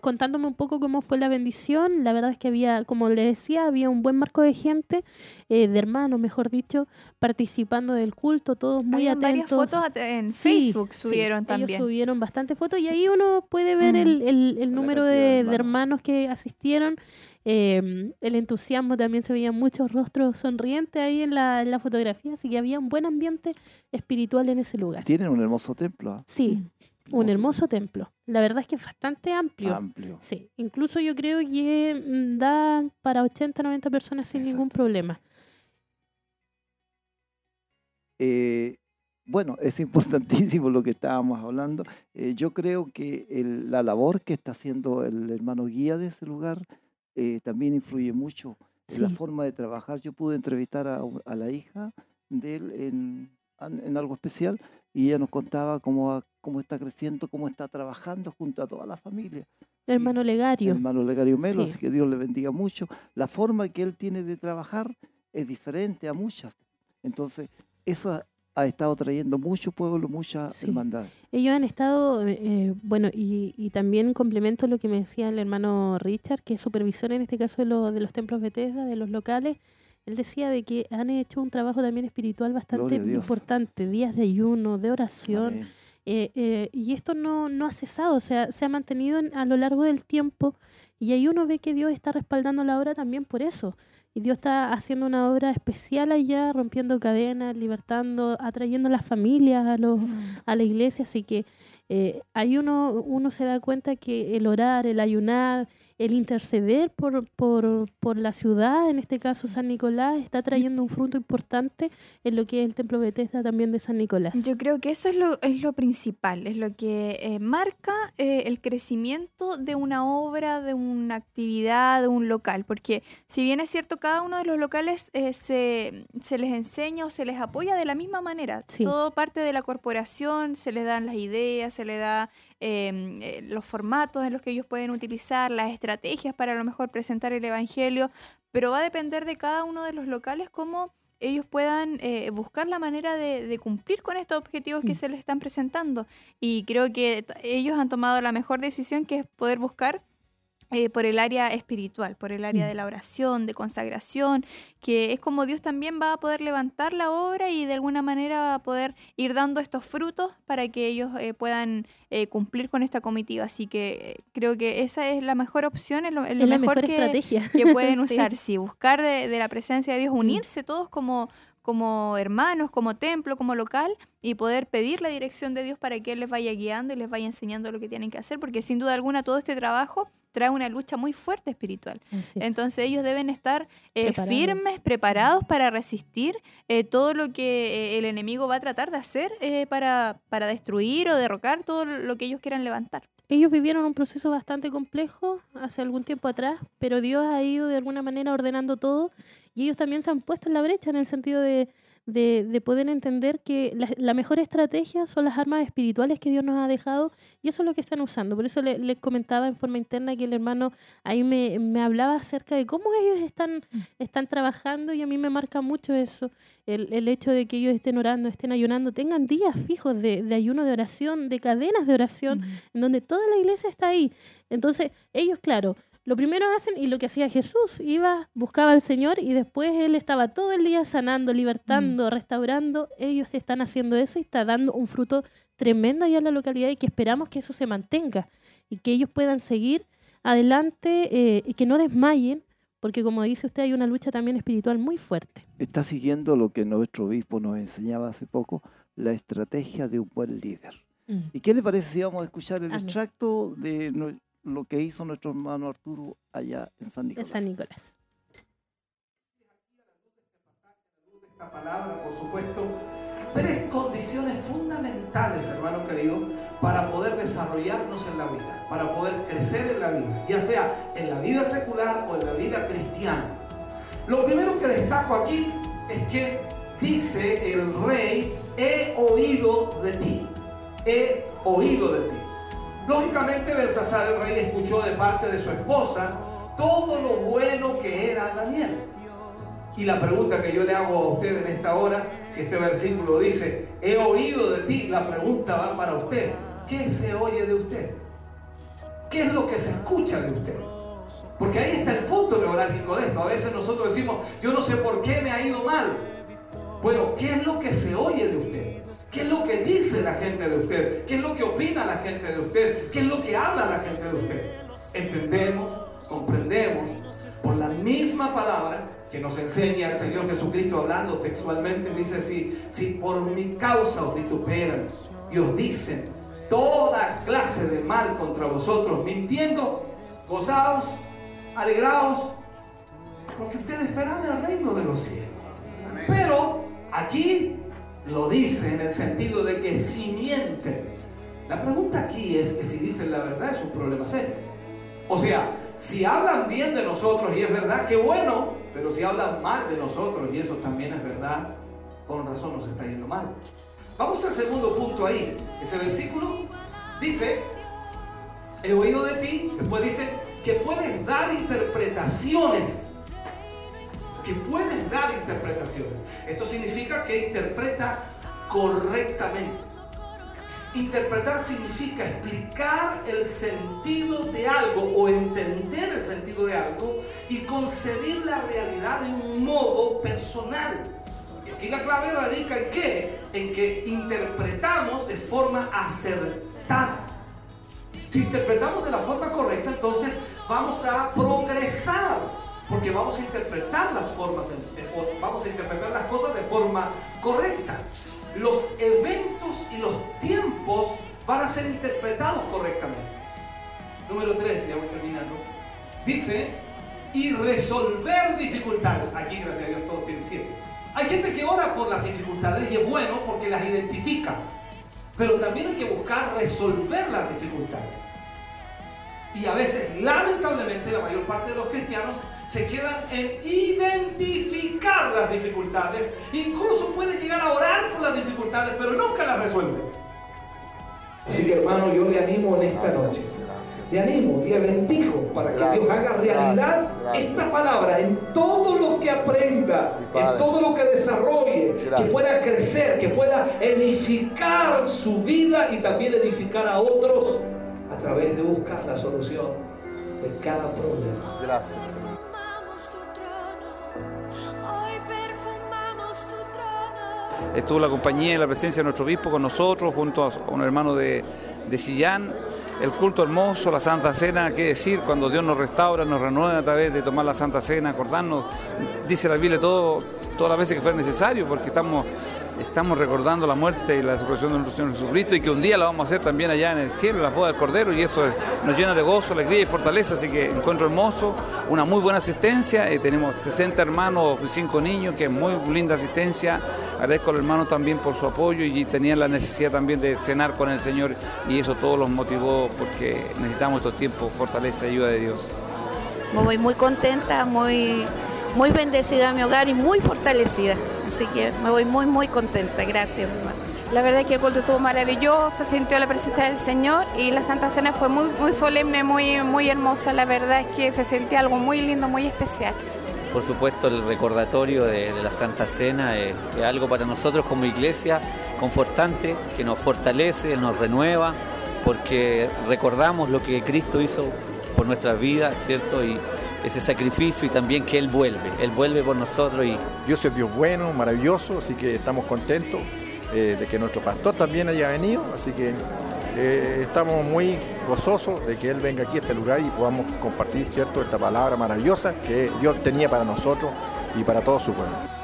contándome un poco cómo fue la bendición. La verdad es que había, como le decía, había un buen marco de gente, eh, de hermanos, mejor dicho, participando del culto, todos muy atentos. varias fotos en Facebook subieron también. Ellos subieron bastantes fotos y ahí uno puede ver el, el, número de, hermanos que asistieron. Em, el entusiasmo también se veía muchos rostros sonrientes ahí en la, en la, fotografía, así que había un buen ambiente espiritual en ese lugar. Tienen un hermoso templo. ¿ah? Sí, un hermoso templo. La verdad es que es bastante amplio. Amplio. Sí, incluso yo creo que mm, da para 80, 90 personas sin ningún problema. Eh, bueno, es importantísimo lo que estábamos hablando. Eh, yo creo que la labor que está haciendo el hermano guía de ese lugar eh, también influye mucho en la forma de trabajar. Yo pude entrevistar a, la hija de él en, en, algo especial y ella nos contaba cómo, cómo está creciendo, cómo está trabajando junto a toda la familia. hermano Legario. hermano Legario Melo, así que Dios le bendiga mucho. La forma que él tiene de trabajar es diferente a muchas. Entonces, eso ha estado trayendo mucho pueblo, mucha hermandad. Ellos han estado, eh, eh, bueno, y, y, también complemento lo que me decía el hermano Richard, que es supervisor en este caso de, lo, de los templos Bethesda, de los locales. Él decía de que han hecho un trabajo también espiritual bastante importante, días de ayuno, de oración. Eh, y esto no, no ha cesado, o sea, se ha mantenido a lo largo del tiempo y ahí uno ve que Dios está respaldando la obra también por eso. Y Dios está haciendo una obra especial allá, rompiendo cadenas, libertando, atrayendo a las familias a, los, a la iglesia. Así que eh, ahí uno, uno se da cuenta que el orar, el ayunar, el interceder por, por, por, la ciudad, en este caso San Nicolás, está trayendo un fruto importante en lo que es el templo Bethesda también de San Nicolás. Yo creo que eso es lo, es lo principal, es lo que eh, marca eh, el crecimiento de una obra, de una actividad, de un local, porque si bien es cierto, cada uno de los locales eh, se, se, les enseña o se les apoya de la misma manera, todo parte de la corporación, se les dan las ideas, se les da eh, los formatos en los que ellos pueden utilizar, las estrategias para a lo mejor presentar el Evangelio, pero va a depender de cada uno de los locales cómo ellos puedan eh, buscar la manera de, cumplir con estos objetivos que mm. se les están presentando. Y creo que ellos han tomado la mejor decisión que es poder buscar eh, por el área espiritual, por el área mm. de la oración, de consagración, que es como Dios también va a poder levantar la obra y de alguna manera va a poder ir dando estos frutos para que ellos eh, puedan eh, cumplir con esta comitiva. Así que creo que esa es la mejor opción, es lo, mejor, que, estrategia. que pueden usar, sí. buscar de, la presencia de Dios, mm. unirse todos como como hermanos, como templo, como local, y poder pedir la dirección de Dios para que Él les vaya guiando y les vaya enseñando lo que tienen que hacer, porque sin duda alguna todo este trabajo trae una lucha muy fuerte espiritual. Entonces ellos deben estar eh, firmes, preparados para resistir eh, todo lo que eh, el enemigo va a tratar de hacer para, para destruir o derrocar todo lo que ellos quieran levantar. Ellos vivieron un proceso bastante complejo hace algún tiempo atrás, pero Dios ha ido de alguna manera ordenando todo y ellos también se han puesto en la brecha en el sentido de de, de poder entender que la, mejor estrategia son las armas espirituales que Dios nos ha dejado y eso es lo que están usando. Por eso les le comentaba en forma interna que el hermano ahí me, me, hablaba acerca de cómo ellos están, están trabajando y a mí me marca mucho eso, el, el hecho de que ellos estén orando, estén ayunando, tengan días fijos de, de ayuno, de oración, de cadenas de oración, mm. en donde toda la iglesia está ahí. Entonces, ellos, claro, lo primero hacen y lo que hacía Jesús, iba, buscaba al Señor y después Él estaba todo el día sanando, libertando, mm. restaurando. Ellos están haciendo eso y está dando un fruto tremendo allá en la localidad y que esperamos que eso se mantenga y que ellos puedan seguir adelante eh, y que no desmayen, porque como dice usted, hay una lucha también espiritual muy fuerte. Está siguiendo lo que nuestro obispo nos enseñaba hace poco, la estrategia de un buen líder. Mm. ¿Y qué le parece si vamos a escuchar el extracto de lo que hizo nuestro hermano Arturo allá en San Nicolás. San Nicolás. Esta palabra, por supuesto, tres condiciones fundamentales, hermano querido, para poder desarrollarnos en la vida, para poder crecer en la vida, ya sea en la vida secular o en la vida cristiana. Lo primero que destaco aquí es que dice el rey, he oído de ti, he oído de ti. Lógicamente Belsasar el rey escuchó de parte de su esposa todo lo bueno que era Daniel. Y la pregunta que yo le hago a usted en esta hora, si este versículo dice, he oído de ti, la pregunta va para usted. ¿Qué se oye de usted? ¿Qué es lo que se escucha de usted? Porque ahí está el punto neurálgico de esto. A veces nosotros decimos, yo no sé por qué me ha ido mal. Bueno, ¿qué es lo que se oye de usted? ¿Qué es lo que dice la gente de usted? ¿Qué es lo que opina la gente de usted? ¿Qué es lo que habla la gente de usted? Entendemos, comprendemos por la misma palabra que nos enseña el Señor Jesucristo hablando textualmente, dice, si, si por mi causa os vituperan y os dicen toda clase de mal contra vosotros, mintiendo, gozaos, alegraos, porque ustedes esperan el reino de los cielos. Pero aquí lo dice en el sentido de que si mienten. La pregunta aquí es que si dicen la verdad es un problema serio. O sea, si hablan bien de nosotros y es verdad, qué bueno, pero si hablan mal de nosotros y eso también es verdad, con razón nos está yendo mal. Vamos al segundo punto ahí. Ese versículo dice, he oído de ti, después dice que puedes dar interpretaciones que pueden dar interpretaciones. Esto significa que interpreta correctamente. Interpretar significa explicar el sentido de algo o entender el sentido de algo y concebir la realidad de un modo personal. Y aquí la clave radica en qué? En que interpretamos de forma acertada. Si interpretamos de la forma correcta, entonces vamos a progresar porque vamos a interpretar las formas, vamos a interpretar las cosas de forma correcta. Los eventos y los tiempos van a ser interpretados correctamente. Número 3, ya voy terminando. Dice, y resolver dificultades. Aquí, gracias a Dios, todos tienen siete. Hay gente que ora por las dificultades y es bueno porque las identifica. Pero también hay que buscar resolver las dificultades. Y a veces, lamentablemente, la mayor parte de los cristianos se quedan en identificar las dificultades. Incluso pueden llegar a orar por las dificultades, pero nunca las resuelven. Así que hermano, yo le animo en esta noche. Le animo y le bendigo para que Dios haga realidad esta palabra en todo lo que aprenda, en todo lo que desarrolle, que pueda crecer, que pueda edificar su vida y también edificar a otros a través de buscar la solución de cada problema. Gracias, Señor. Estuvo la compañía y la presencia de nuestro obispo con nosotros, junto a un hermano de, Sillán. El culto hermoso, la Santa Cena, qué decir, cuando Dios nos restaura, nos renueva a través de tomar la Santa Cena, acordarnos, dice la Biblia todo, todas las veces que fuera necesario, porque estamos estamos recordando la muerte y la resurrección de nuestro Señor Jesucristo y que un día la vamos a hacer también allá en el cielo, la boda del Cordero, y eso nos llena de gozo, alegría y fortaleza, así que encuentro hermoso, una muy buena asistencia, eh, tenemos 60 hermanos, 5 niños, que es muy linda asistencia, agradezco al hermano también por su apoyo y tenían la necesidad también de cenar con el Señor y eso todo los motivó porque necesitamos estos tiempos, fortaleza y ayuda de Dios. Voy muy contenta, muy, muy bendecida mi hogar y muy fortalecida. Así que me voy muy, muy contenta. Gracias, La verdad es que el culto estuvo maravilloso, se sintió la presencia del Señor y la Santa Cena fue muy, muy solemne, muy, muy hermosa. La verdad es que se sentía algo muy lindo, muy especial. Por supuesto, el recordatorio de, la Santa Cena es, es, algo para nosotros como iglesia confortante, que nos fortalece, nos renueva, porque recordamos lo que Cristo hizo por nuestras vidas, ¿cierto? Y ese sacrificio y también que Él vuelve, Él vuelve por nosotros. y Dios es Dios bueno, maravilloso, así que estamos contentos eh, de que nuestro pastor también haya venido, así que eh, estamos muy gozosos de que Él venga aquí a este lugar y podamos compartir, ¿cierto?, esta palabra maravillosa que Dios tenía para nosotros y para todo su pueblo.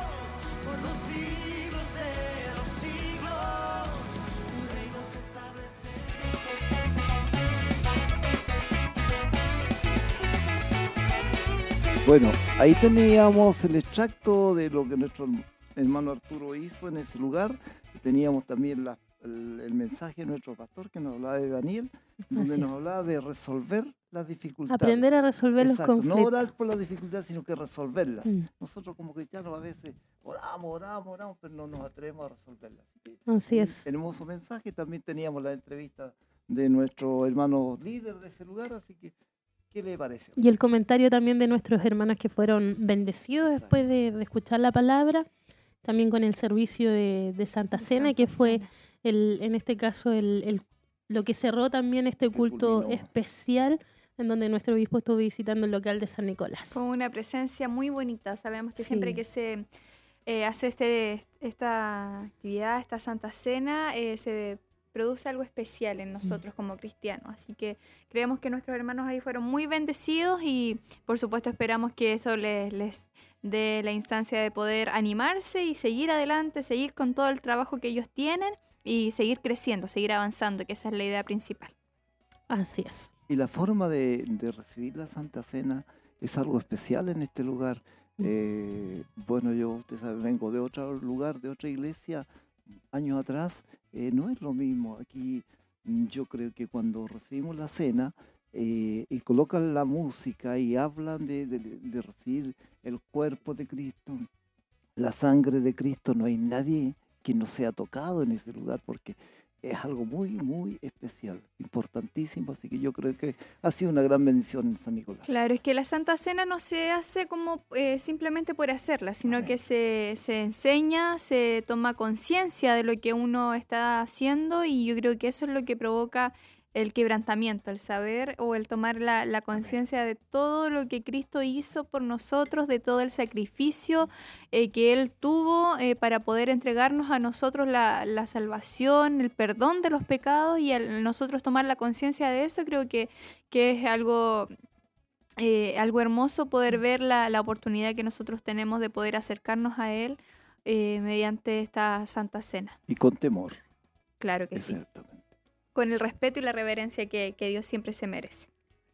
Bueno, ahí teníamos el extracto de lo que nuestro hermano Arturo hizo en ese lugar. Teníamos también el, mensaje de nuestro pastor que nos hablaba de Daniel, donde nos hablaba de resolver las dificultades. Aprender a resolver los conflictos. No orar por las dificultades, sino que resolverlas. Mm. Nosotros como cristianos a veces oramos, oramos, oramos, pero no nos atrevemos a resolverlas. Así es. Hermoso mensaje. También teníamos la entrevista de nuestro hermano líder de ese lugar, así que ¿Qué le parece? Y el comentario también de nuestros hermanos que fueron bendecidos después de, escuchar la palabra, también con el servicio de, Santa Cena, que fue el, en este caso el, lo que cerró también este culto especial en donde nuestro obispo estuvo visitando el local de San Nicolás. Fue una presencia muy bonita. Sabemos que siempre que se eh, hace este, esta actividad, esta Santa Cena, eh, se produce algo especial en nosotros como cristianos. Así que creemos que nuestros hermanos ahí fueron muy bendecidos y por supuesto esperamos que eso les, les dé la instancia de poder animarse y seguir adelante, seguir con todo el trabajo que ellos tienen y seguir creciendo, seguir avanzando, que esa es la idea principal. Así es. Y la forma de, recibir la Santa Cena es algo especial en este lugar. Eh, bueno, yo, usted sabe, vengo de otro lugar, de otra iglesia, años atrás, eh, no es lo mismo. Aquí mm, yo creo que cuando recibimos la cena eh, y colocan la música y hablan de, de, recibir el cuerpo de Cristo, la sangre de Cristo, no hay nadie que no sea tocado en ese lugar porque es algo muy, muy especial, importantísimo, así que yo creo que ha sido una gran bendición en San Nicolás. Claro, es que la Santa Cena no se hace como eh, simplemente por hacerla, sino que se, se enseña, se toma conciencia de lo que uno está haciendo y yo creo que eso es lo que provoca el quebrantamiento, el saber o el tomar la, la conciencia de todo lo que Cristo hizo por nosotros, de todo el sacrificio eh, que Él tuvo eh, para poder entregarnos a nosotros la, la, salvación, el perdón de los pecados y al nosotros tomar la conciencia de eso, creo que, que es algo eh, algo hermoso poder ver la, la, oportunidad que nosotros tenemos de poder acercarnos a Él mediante esta Santa Cena. Y con temor. Claro que sí con el respeto y la reverencia que, Dios siempre se merece.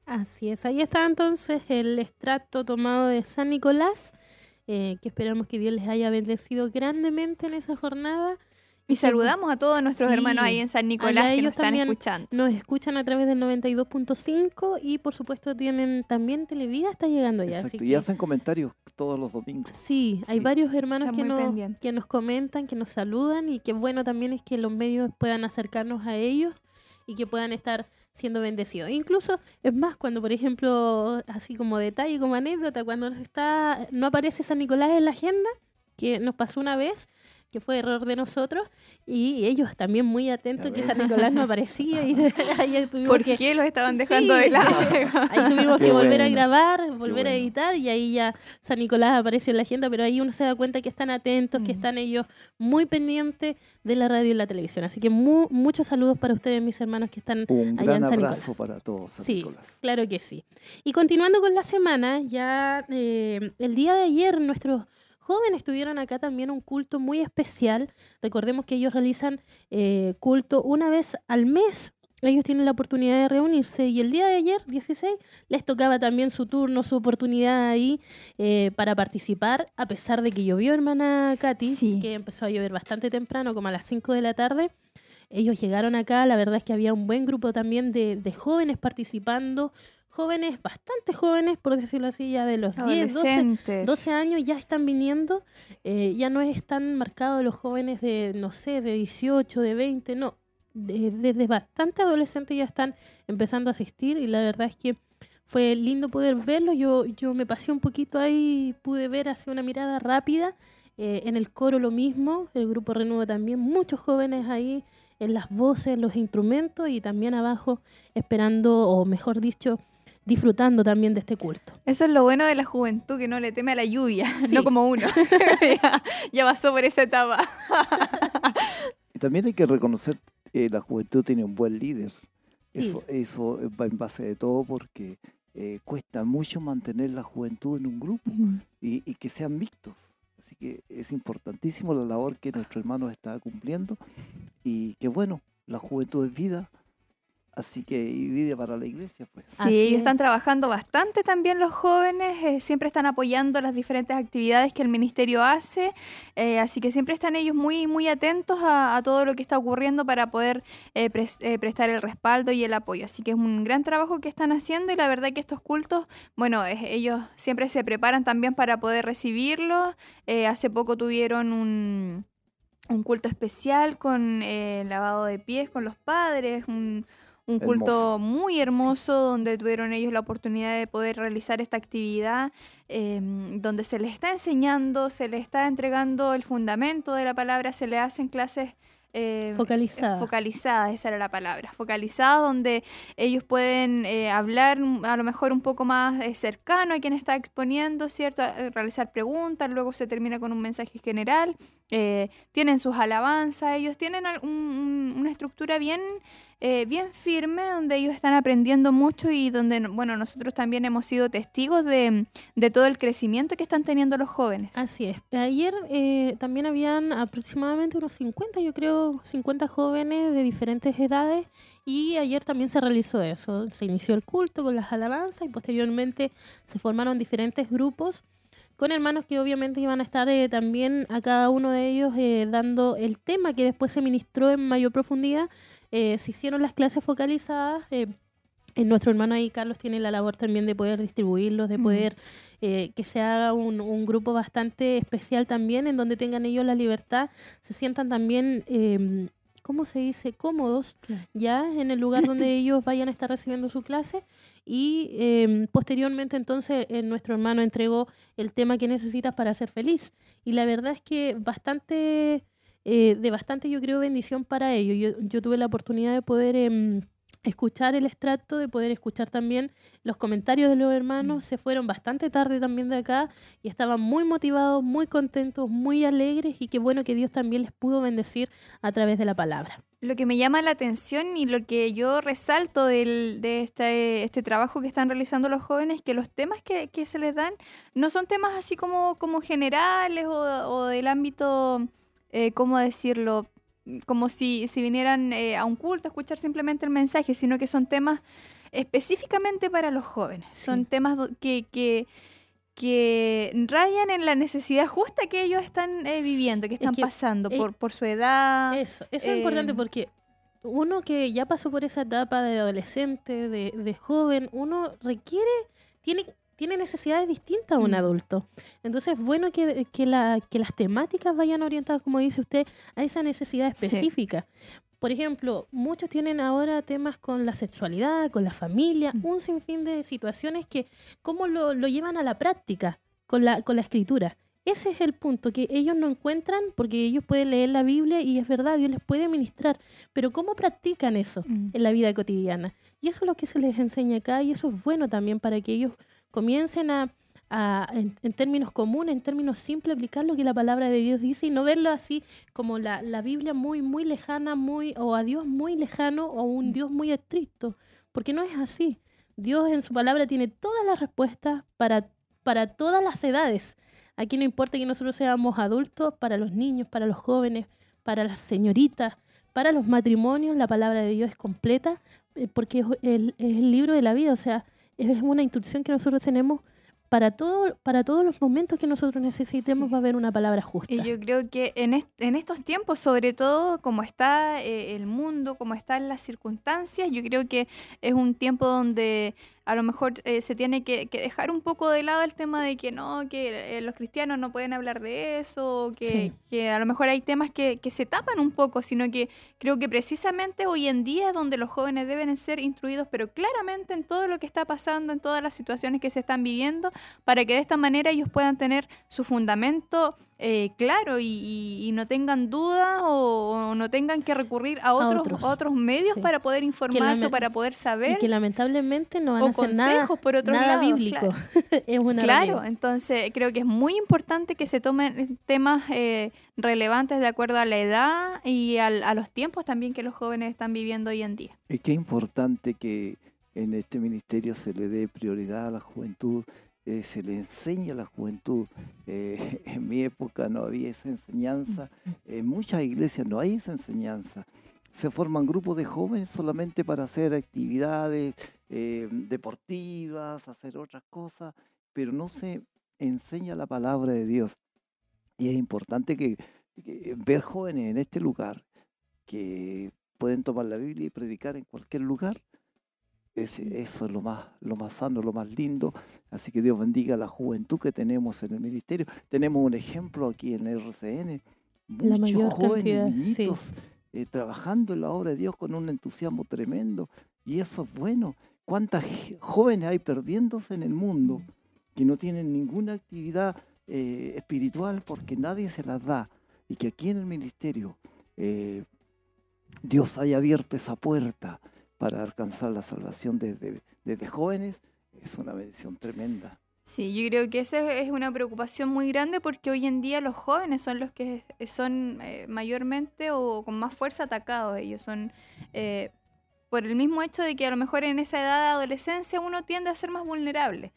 Así es, ahí está entonces el extracto tomado de San Nicolás, eh, que esperamos que Dios les haya bendecido grandemente en esa jornada y saludamos a todos nuestros hermanos ahí en San Nicolás que nos están escuchando. Nos escuchan a través del 92.5 y por supuesto tienen también Televida está llegando ya. y hacen comentarios todos los domingos. Sí, hay varios hermanos que nos, que nos comentan, que nos saludan y que bueno también es que los medios puedan acercarnos a ellos y que puedan estar siendo bendecidos. Incluso, es más, cuando por ejemplo, así como detalle, como anécdota, cuando está no aparece San Nicolás en la agenda, que nos pasó una vez, que fue error de nosotros, y ellos también muy atentos que San Nicolás no aparecía. Y ahí ¿Por qué los estaban dejando de lado? ahí tuvimos que volver a grabar, volver a editar, y ahí ya San Nicolás apareció en la agenda, pero ahí uno se da cuenta que están atentos, que mm. están ellos muy pendientes de la radio y la televisión. Así que muchos saludos para ustedes, mis hermanos que están Un allá en San abrazo para todos, San sí, claro que sí. Y continuando con la semana, ya eh, el día de ayer nuestros jóvenes tuvieron acá también un culto muy especial. Recordemos que ellos realizan eh, culto una vez al mes. Ellos tienen la oportunidad de reunirse y el día de ayer, 16, les tocaba también su turno, su oportunidad ahí eh, para participar, a pesar de que llovió, hermana Katy, que empezó a llover bastante temprano, como a las 5 de la tarde. Ellos llegaron acá, la verdad es que había un buen grupo también de, de jóvenes participando, jóvenes, bastante jóvenes, por decirlo así, ya de los 10, 12, 12 años ya están viniendo, eh, ya no es tan marcado los jóvenes de, no sé, de 18, de 20, no, desde bastante adolescentes ya están empezando a asistir y la verdad es que fue lindo poder verlo, yo, yo me pasé un poquito ahí, pude ver hacia una mirada rápida, eh, en el coro lo mismo, el grupo Renuevo también, muchos jóvenes ahí en las voces, los instrumentos y también abajo esperando, o mejor dicho, disfrutando también de este culto. Eso es lo bueno de la juventud, que no le teme a la lluvia, no como uno. ya, pasó por esa etapa. también hay que reconocer que eh, la juventud tiene un buen líder. Eso, eso va en base de todo porque eh, cuesta mucho mantener la juventud en un grupo y, y, que sean mixtos. Así que es importantísimo la labor que nuestro hermano está cumpliendo y que bueno, la juventud es vida, Así que vida para la iglesia, pues. Sí, ellos están trabajando bastante también los jóvenes, eh, siempre están apoyando las diferentes actividades que el ministerio hace, eh, así que siempre están ellos muy, muy atentos a, todo lo que está ocurriendo para poder eh, prestar el respaldo y el apoyo. Así que es un gran trabajo que están haciendo y la verdad que estos cultos, bueno, ellos siempre se preparan también para poder recibirlos. hace poco tuvieron un, un culto especial con lavado de pies con los padres, un un culto muy hermoso donde tuvieron ellos la oportunidad de poder realizar esta actividad, em, donde se les está enseñando, se les está entregando el fundamento de la palabra, se le hacen clases eh, focalizadas. Focalizadas, esa era la palabra. Focalizadas, donde ellos pueden eh, hablar a lo mejor un poco más eh, cercano a quien está exponiendo, ¿cierto? realizar preguntas, luego se termina con un mensaje general. tienen sus alabanzas, ellos tienen una estructura bien eh, bien firme, donde ellos están aprendiendo mucho y donde, bueno, nosotros también hemos sido testigos de, todo el crecimiento que están teniendo los jóvenes. Así es. Ayer eh, también habían aproximadamente unos 50, yo creo, 50 jóvenes de diferentes edades y ayer también se realizó eso. Se inició el culto con las alabanzas y posteriormente se formaron diferentes grupos con hermanos que obviamente iban a estar eh, también a cada uno de ellos dando el tema que después se ministró en mayor profundidad eh, se hicieron las clases focalizadas. Eh, nuestro hermano ahí, Carlos, tiene la labor también de poder distribuirlos, de poder eh, que se haga un, grupo bastante especial también, en donde tengan ellos la libertad, se sientan también, eh, ¿cómo se dice?, cómodos, ya en el lugar donde ellos vayan a estar recibiendo su clase. Y em, posteriormente entonces nuestro hermano entregó el tema que necesitas para ser feliz. Y la verdad es que bastante eh, de bastante, yo creo, bendición para ellos. Yo, tuve la oportunidad de poder em, escuchar el extracto, de poder escuchar también los comentarios de los hermanos. Mm. Se fueron bastante tarde también de acá y estaban muy motivados, muy contentos, muy alegres y qué bueno que Dios también les pudo bendecir a través de la palabra. Lo que me llama la atención y lo que yo resalto del, de este, este trabajo que están realizando los jóvenes, que los temas que, que se les dan no son temas así como, como generales o, o del ámbito eh, ¿cómo decirlo? Como si, si vinieran eh, a un culto a escuchar simplemente el mensaje, sino que son temas específicamente para los jóvenes. Son temas que, que, que, rayan en la necesidad justa que ellos están eh, viviendo, que están pasando por, por su edad. Eso, eso es importante porque uno que ya pasó por esa etapa de adolescente, de, de joven, uno requiere, tiene tiene necesidades distintas a un mm. adulto. Entonces es bueno que, que, la, que las temáticas vayan orientadas, como dice usted, a esa necesidad específica. Por ejemplo, muchos tienen ahora temas con la sexualidad, con la familia, mm. un sinfín de situaciones que, ¿cómo lo, lo llevan a la práctica con la, con la escritura? Ese es el punto, que ellos no encuentran, porque ellos pueden leer la Biblia y es verdad, Dios les puede ministrar, pero ¿cómo practican eso mm. en la vida cotidiana? Y eso es lo que se les enseña acá y eso es bueno también para que ellos comiencen a, en, términos comunes, en términos simples, aplicar lo que la palabra de Dios dice y no verlo así como la, la Biblia muy, muy lejana, muy, o a Dios muy lejano, o un Dios muy estricto, porque no es así. Dios en su palabra tiene todas las respuestas para, para todas las edades. Aquí no importa que nosotros seamos adultos, para los niños, para los jóvenes, para las señoritas, para los matrimonios, la palabra de Dios es completa eh, porque es el, es el libro de la vida, o sea, es una instrucción que nosotros tenemos para, todo, para todos los momentos que nosotros necesitemos va a haber una palabra justa. Y yo creo que en, en estos tiempos, sobre todo como está eh, el mundo, como están las circunstancias, yo creo que es un tiempo donde a lo mejor eh, se tiene que, dejar un poco de lado el tema de que no, que eh, los cristianos no pueden hablar de eso, que, que a lo mejor hay temas que, que, se tapan un poco, sino que creo que precisamente hoy en día es donde los jóvenes deben ser instruidos, pero claramente en todo lo que está pasando, en todas las situaciones que se están viviendo, para que de esta manera ellos puedan tener su fundamento eh, claro y, no tengan dudas o, no tengan que recurrir a otros, otros. medios para poder informarse o para poder saber. Y que lamentablemente no van a hacer nada, por otro nada bíblico. Claro, entonces creo que es muy importante que se tomen temas eh, relevantes de acuerdo a la edad y a los tiempos también que los jóvenes están viviendo hoy en día. Es que es importante que en este ministerio se le dé prioridad a la juventud eh, se le enseña a la juventud. Eh, en mi época no había esa enseñanza, en muchas iglesias no hay esa enseñanza. Se forman grupos de jóvenes solamente para hacer actividades eh, deportivas, hacer otras cosas, pero no se enseña la palabra de Dios. Y es importante que ver jóvenes en este lugar que pueden tomar la Biblia y predicar en cualquier lugar, eso es lo más, lo más sano, lo más lindo. Así que Dios bendiga la juventud que tenemos en el ministerio. Tenemos un ejemplo aquí en el RCN, muchos jóvenes, niñitos, eh, trabajando en la obra de Dios con un entusiasmo tremendo. Y eso es bueno. ¿Cuántas jóvenes hay perdiéndose en el mundo que no tienen ninguna actividad eh, espiritual porque nadie se las da? Y que aquí en el ministerio eh, Dios haya abierto esa puerta para alcanzar la salvación desde, desde jóvenes, es una bendición tremenda. Sí, yo creo que esa es una preocupación muy grande porque hoy en día los jóvenes son los que son eh, mayormente o con más fuerza atacados. Ellos son eh, por el mismo hecho de que a lo mejor en esa edad de adolescencia uno tiende a ser más vulnerable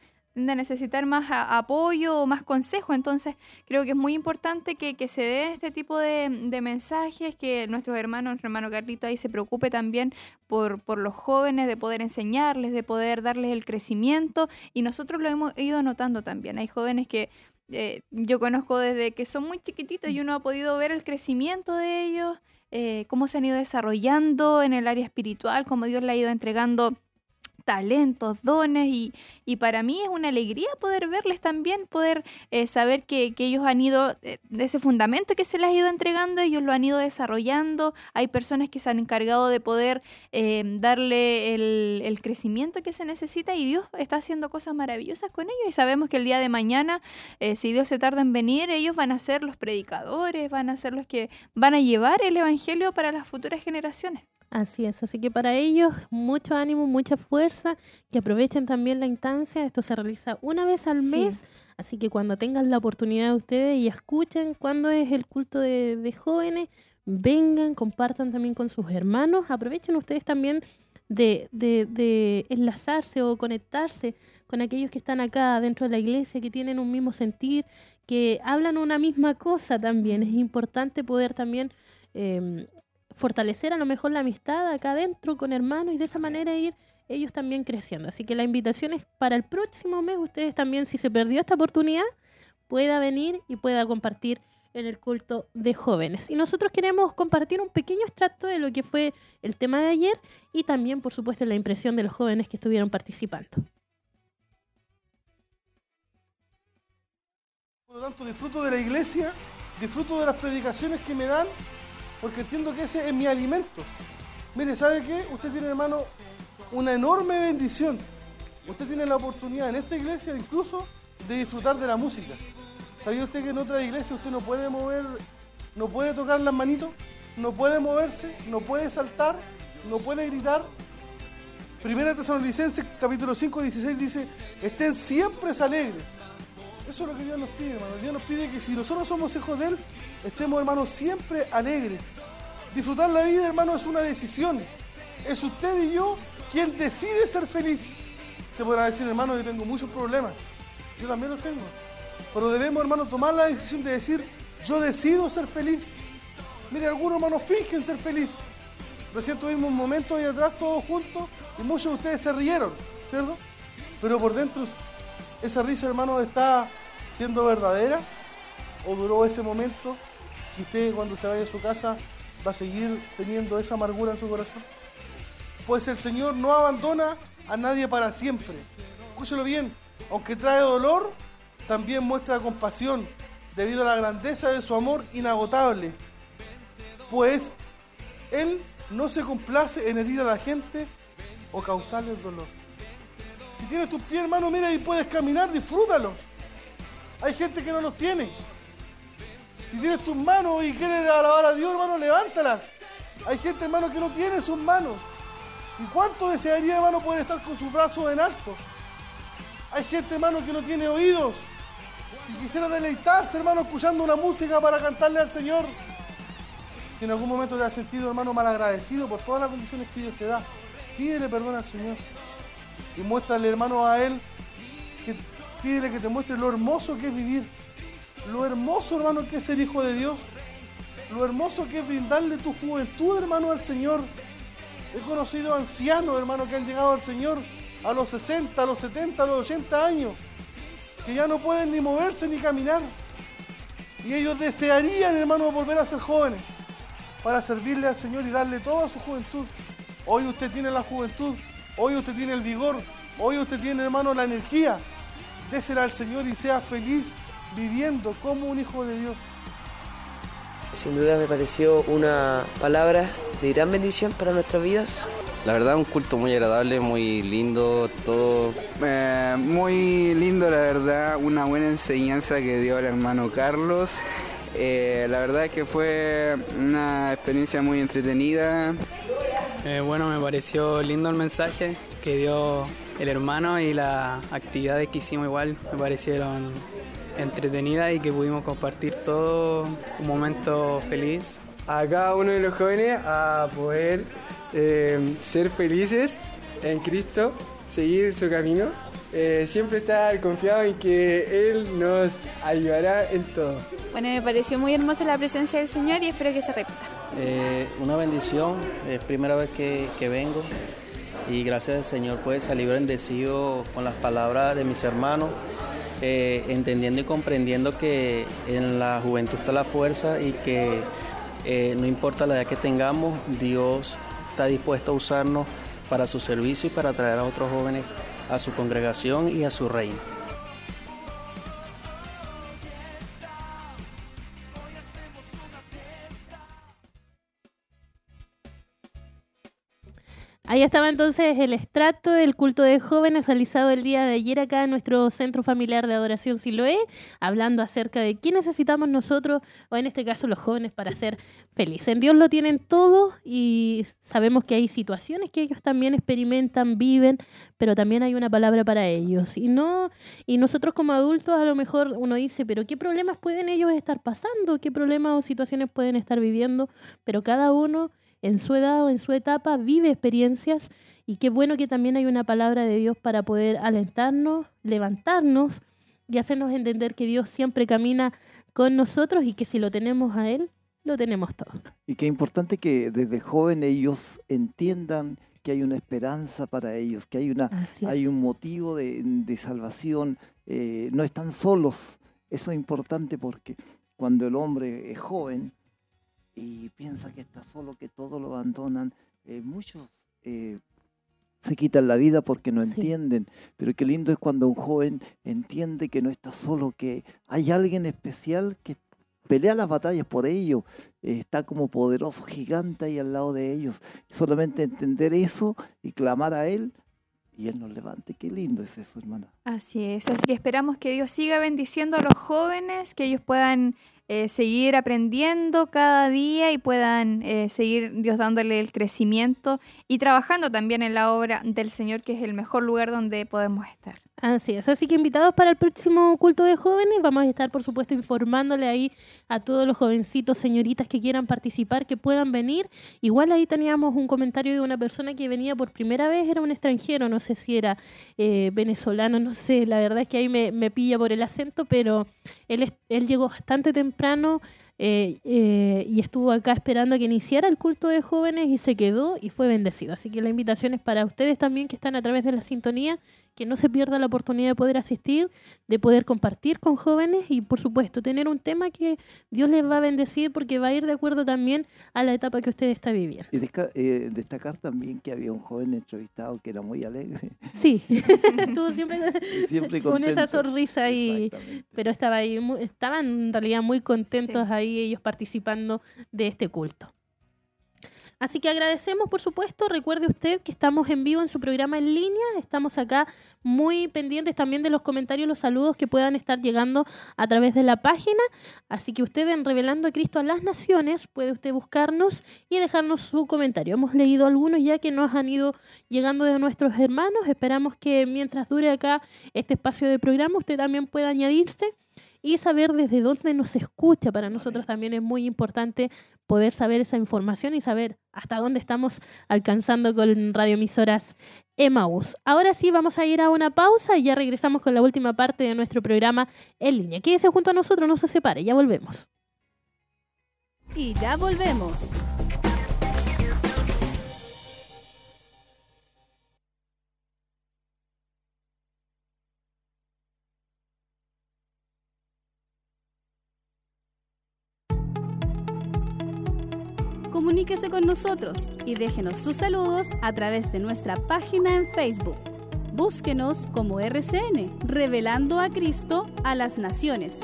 de necesitar más apoyo o más consejo. Entonces, creo que es muy importante que, se dé este tipo de, mensajes, que nuestros hermanos, nuestro hermano Carlito ahí se preocupe también por, por los jóvenes, de poder enseñarles, de poder darles el crecimiento. Y nosotros lo hemos ido notando también. Hay jóvenes que eh, yo conozco desde que son muy chiquititos y uno ha podido ver el crecimiento de ellos, eh, cómo se han ido desarrollando en el área espiritual, cómo Dios le ha ido entregando talentos, dones y, y, para mí es una alegría poder verles también, poder eh, saber que, que, ellos han ido, eh, ese fundamento que se les ha ido entregando, ellos lo han ido desarrollando, hay personas que se han encargado de poder eh, darle el, el, crecimiento que se necesita y Dios está haciendo cosas maravillosas con ellos y sabemos que el día de mañana, si Dios se tarda en venir, ellos van a ser los predicadores, van a ser los que van a llevar el Evangelio para las futuras generaciones. Así es, así que para ellos mucho ánimo, mucha fuerza, que aprovechen también la instancia. Esto se realiza una vez al mes, así que cuando tengan la oportunidad ustedes y escuchen cuándo es el culto de, jóvenes, vengan, compartan también con sus hermanos, aprovechen ustedes también de, de, de enlazarse o conectarse con aquellos que están acá dentro de la iglesia, que tienen un mismo sentir, que hablan una misma cosa también. Es importante poder también eh, fortalecer a lo mejor la amistad acá adentro con hermanos y de esa manera ir ellos también creciendo. Así que la invitación es para el próximo mes, ustedes también, si se perdió esta oportunidad, pueda venir y pueda compartir en el culto de jóvenes. Y nosotros queremos compartir un pequeño extracto de lo que fue el tema de ayer y también, por supuesto, la impresión de los jóvenes que estuvieron participando. Por lo tanto, disfruto de la iglesia, disfruto de las predicaciones que me dan porque entiendo que ese es mi alimento. Mire, ¿sabe qué? Usted tiene, hermano, una enorme bendición. Usted tiene la oportunidad en esta iglesia incluso de disfrutar de la música. ¿Sabía usted que en otra iglesia usted no puede mover, no puede tocar las manitos, no puede moverse, no puede saltar, no puede gritar? Primera Tesalonicenses capítulo 5, 16 dice, estén siempre alegres. Eso es lo que Dios nos pide, hermano. Dios nos pide que si nosotros somos hijos de Él, estemos, hermanos, siempre alegres. Disfrutar la vida, hermano, es una decisión. Es usted y yo quien decide ser feliz. Te podrá decir, hermano, yo tengo muchos problemas. Yo también los tengo. Pero debemos, hermano, tomar la decisión de decir, yo decido ser feliz. Mire, algunos hermanos fingen ser feliz. Recién tuvimos un momento ahí atrás todos juntos y muchos de ustedes se rieron, ¿cierto? Pero por dentro esa risa, hermano, está siendo verdadera o duró ese momento y usted cuando se vaya a su casa va a seguir teniendo esa amargura en su corazón. Pues el Señor no abandona a nadie para siempre. Escúchelo bien, aunque trae dolor, también muestra compasión debido a la grandeza de su amor inagotable. Pues Él no se complace en herir a la gente o causarles dolor. Si tienes tus pies, hermano, mira y puedes caminar, disfrútalos. Hay gente que no los tiene. Si tienes tus manos y quieres alabar a Dios, hermano, levántalas. Hay gente, hermano, que no tiene sus manos. ¿Y cuánto desearía, hermano, poder estar con sus brazos en alto? Hay gente, hermano, que no tiene oídos y quisiera deleitarse, hermano, escuchando una música para cantarle al Señor. Si en algún momento te has sentido, hermano, malagradecido por todas las bendiciones que Dios te da, pídele perdón al Señor. Y muéstrale, hermano, a Él, que, pídele que te muestre lo hermoso que es vivir. Lo hermoso, hermano, que es ser hijo de Dios. Lo hermoso que es brindarle tu juventud, hermano, al Señor. He conocido ancianos, hermano, que han llegado al Señor a los 60, a los 70, a los 80 años, que ya no pueden ni moverse ni caminar. Y ellos desearían, hermano, volver a ser jóvenes para servirle al Señor y darle toda su juventud. Hoy usted tiene la juventud, hoy usted tiene el vigor, hoy usted tiene, hermano, la energía. Désela al Señor y sea feliz viviendo como un hijo de Dios. Sin duda me pareció una palabra de gran bendición para nuestras vidas. La verdad un culto muy agradable, muy lindo, todo. Eh, muy lindo la verdad, una buena enseñanza que dio el hermano Carlos. Eh, la verdad es que fue una experiencia muy entretenida. Eh, bueno, me pareció lindo el mensaje que dio el hermano y las actividades que hicimos igual me parecieron entretenidas y que pudimos compartir todo un momento feliz. A cada uno de los jóvenes a poder eh, ser felices en Cristo, seguir su camino, siempre estar confiado en que Él nos ayudará en todo. Bueno, me pareció muy hermosa la presencia del Señor y espero que se repita. Eh, una bendición, es primera vez que, que, vengo y gracias al Señor pues salí bendecido con las palabras de mis hermanos, eh, entendiendo y comprendiendo que en la juventud está la fuerza y que eh, no importa la edad que tengamos, Dios está dispuesto a usarnos para su servicio y para traer a otros jóvenes a su congregación y a su reino. Ahí estaba entonces el extracto del culto de jóvenes realizado el día de ayer acá en nuestro Centro Familiar de Adoración Siloé, hablando acerca de qué necesitamos nosotros, o en este caso los jóvenes, para ser felices. En Dios lo tienen todo y sabemos que hay situaciones que ellos también experimentan, viven, pero también hay una palabra para ellos. Y, no, y nosotros como adultos a lo mejor uno dice, pero ¿qué problemas pueden ellos estar pasando? ¿Qué problemas o situaciones pueden estar viviendo? Pero cada uno en su edad o en su etapa vive experiencias y qué bueno que también hay una palabra de Dios para poder alentarnos, levantarnos y hacernos entender que Dios siempre camina con nosotros y que si lo tenemos a Él, lo tenemos todo. Y qué importante que desde joven ellos entiendan que hay una esperanza para ellos, que hay, una, hay un motivo de, salvación, eh, no están solos. Eso es importante porque cuando el hombre es joven, y piensa que está solo, que todo lo abandonan. Eh, muchos eh, se quitan la vida porque no entienden, pero qué lindo es cuando un joven entiende que no está solo, que hay alguien especial que pelea las batallas por ellos, eh, está como poderoso gigante ahí al lado de ellos. Solamente entender eso y clamar a Él y Él nos levante. Qué lindo es eso, hermana. Así es, así que esperamos que Dios siga bendiciendo a los jóvenes, que ellos puedan eh, seguir aprendiendo cada día y puedan eh, seguir Dios dándole el crecimiento y trabajando también en la obra del Señor, que es el mejor lugar donde podemos estar. Así es, así que invitados para el próximo culto de jóvenes, vamos a estar por supuesto informándole ahí a todos los jovencitos, señoritas que quieran participar, que puedan venir. Igual ahí teníamos un comentario de una persona que venía por primera vez, era un extranjero, no sé si era eh, venezolano, no sé, la verdad es que ahí me, me pilla por el acento, pero él, él llegó bastante temprano. Eh, eh, y estuvo acá esperando a que iniciara el culto de jóvenes y se quedó y fue bendecido. Así que la invitación es para ustedes también que están a través de la sintonía que no se pierda la oportunidad de poder asistir, de poder compartir con jóvenes y por supuesto tener un tema que Dios les va a bendecir porque va a ir de acuerdo también a la etapa que usted está viviendo. Y eh, destacar también que había un joven entrevistado que era muy alegre. Sí, estuvo siempre, con esa sonrisa ahí, pero estaba ahí, estaban en realidad muy contentos ahí ellos participando de este culto. Así que agradecemos, por supuesto. Recuerde usted que estamos en vivo en su programa en línea. Estamos acá muy pendientes también de los comentarios, los saludos que puedan estar llegando a través de la página. Así que usted en Revelando a Cristo a las Naciones puede usted buscarnos y dejarnos su comentario. Hemos leído algunos ya que nos han ido llegando de nuestros hermanos. Esperamos que mientras dure acá este espacio de programa usted también pueda añadirse y saber desde dónde nos escucha. Para nosotros también es muy importante poder saber esa información y saber hasta dónde estamos alcanzando con radioemisoras Emaús. Ahora sí, vamos a ir a una pausa y ya regresamos con la última parte de nuestro programa en línea. Quédese junto a nosotros, no se separe, ya volvemos. Y ya volvemos. Comuníquese con nosotros y déjenos sus saludos a través de nuestra página en Facebook. Búsquenos como RCN, revelando a Cristo a las naciones.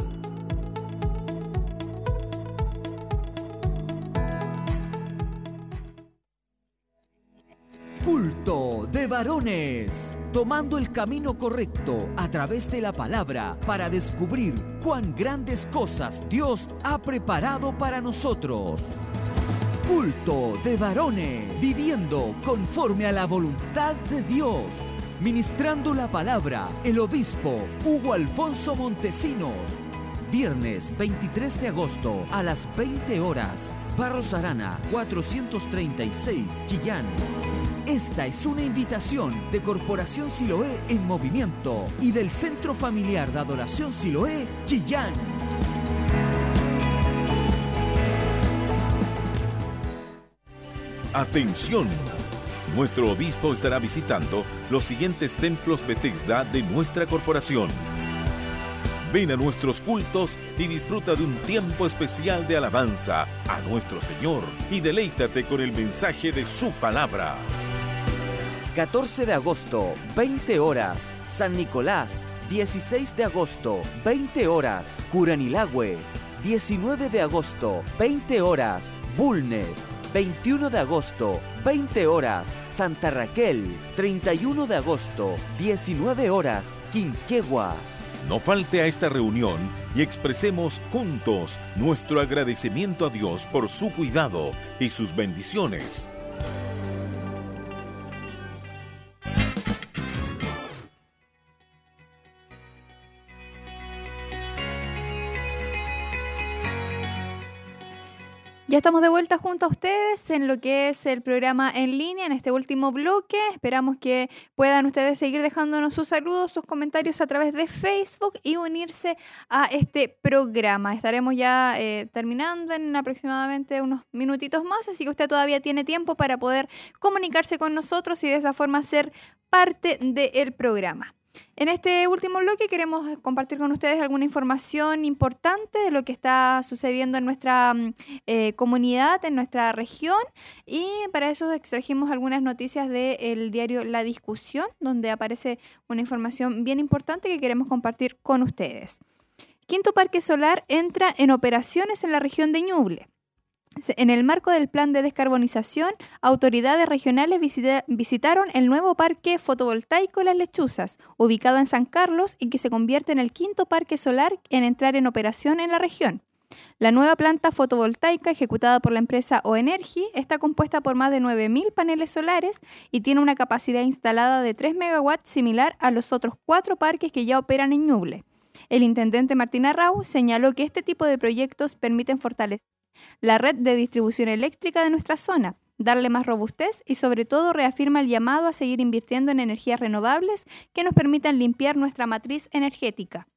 Culto de varones, tomando el camino correcto a través de la palabra para descubrir cuán grandes cosas Dios ha preparado para nosotros. Culto de varones, viviendo conforme a la voluntad de Dios. Ministrando la palabra, el obispo Hugo Alfonso Montesinos. Viernes 23 de agosto a las 20 horas. Barros Arana, 436, Chillán. Esta es una invitación de Corporación Siloé en Movimiento y del Centro Familiar de Adoración Siloé, Chillán. Atención. Nuestro obispo estará visitando los siguientes templos Bethesda de nuestra corporación. Ven a nuestros cultos y disfruta de un tiempo especial de alabanza a nuestro Señor y deleítate con el mensaje de su palabra. 14 de agosto, 20 horas, San Nicolás. 16 de agosto, 20 horas, Curanilagüe. 19 de agosto, 20 horas, Bulnes. 21 de agosto, 20 horas, Santa Raquel. 31 de agosto, 19 horas, Quinquegua. No falte a esta reunión y expresemos juntos nuestro agradecimiento a Dios por su cuidado y sus bendiciones. Ya estamos de vuelta junto a ustedes en lo que es el programa en línea, en este último bloque. Esperamos que puedan ustedes seguir dejándonos sus saludos, sus comentarios a través de Facebook y unirse a este programa. Estaremos ya eh, terminando en aproximadamente unos minutitos más, así que usted todavía tiene tiempo para poder comunicarse con nosotros y de esa forma ser parte del programa. En este último bloque queremos compartir con ustedes alguna información importante de lo que está sucediendo en nuestra mm, eh, comunidad, en nuestra región y para eso extrajimos algunas noticias del diario La Discusión, donde aparece una información bien importante que queremos compartir con ustedes. Quinto Parque Solar entra en operaciones en la región de Ñuble. En el marco del plan de descarbonización, autoridades regionales visitaron el nuevo parque fotovoltaico Las Lechuzas, ubicado en San Carlos y que se convierte en el quinto parque solar en entrar en operación en la región. La nueva planta fotovoltaica ejecutada por la empresa Oenergy está compuesta por más de 9.000 paneles solares y tiene una capacidad instalada de 3 megawatts similar a los otros cuatro parques que ya operan en Ñuble. El intendente Martín Arrau señaló que este tipo de proyectos permiten fortalecer la red de distribución eléctrica de nuestra zona, darle más robustez y sobre todo reafirma el llamado a seguir invirtiendo en energías renovables que nos permitan limpiar nuestra matriz energética.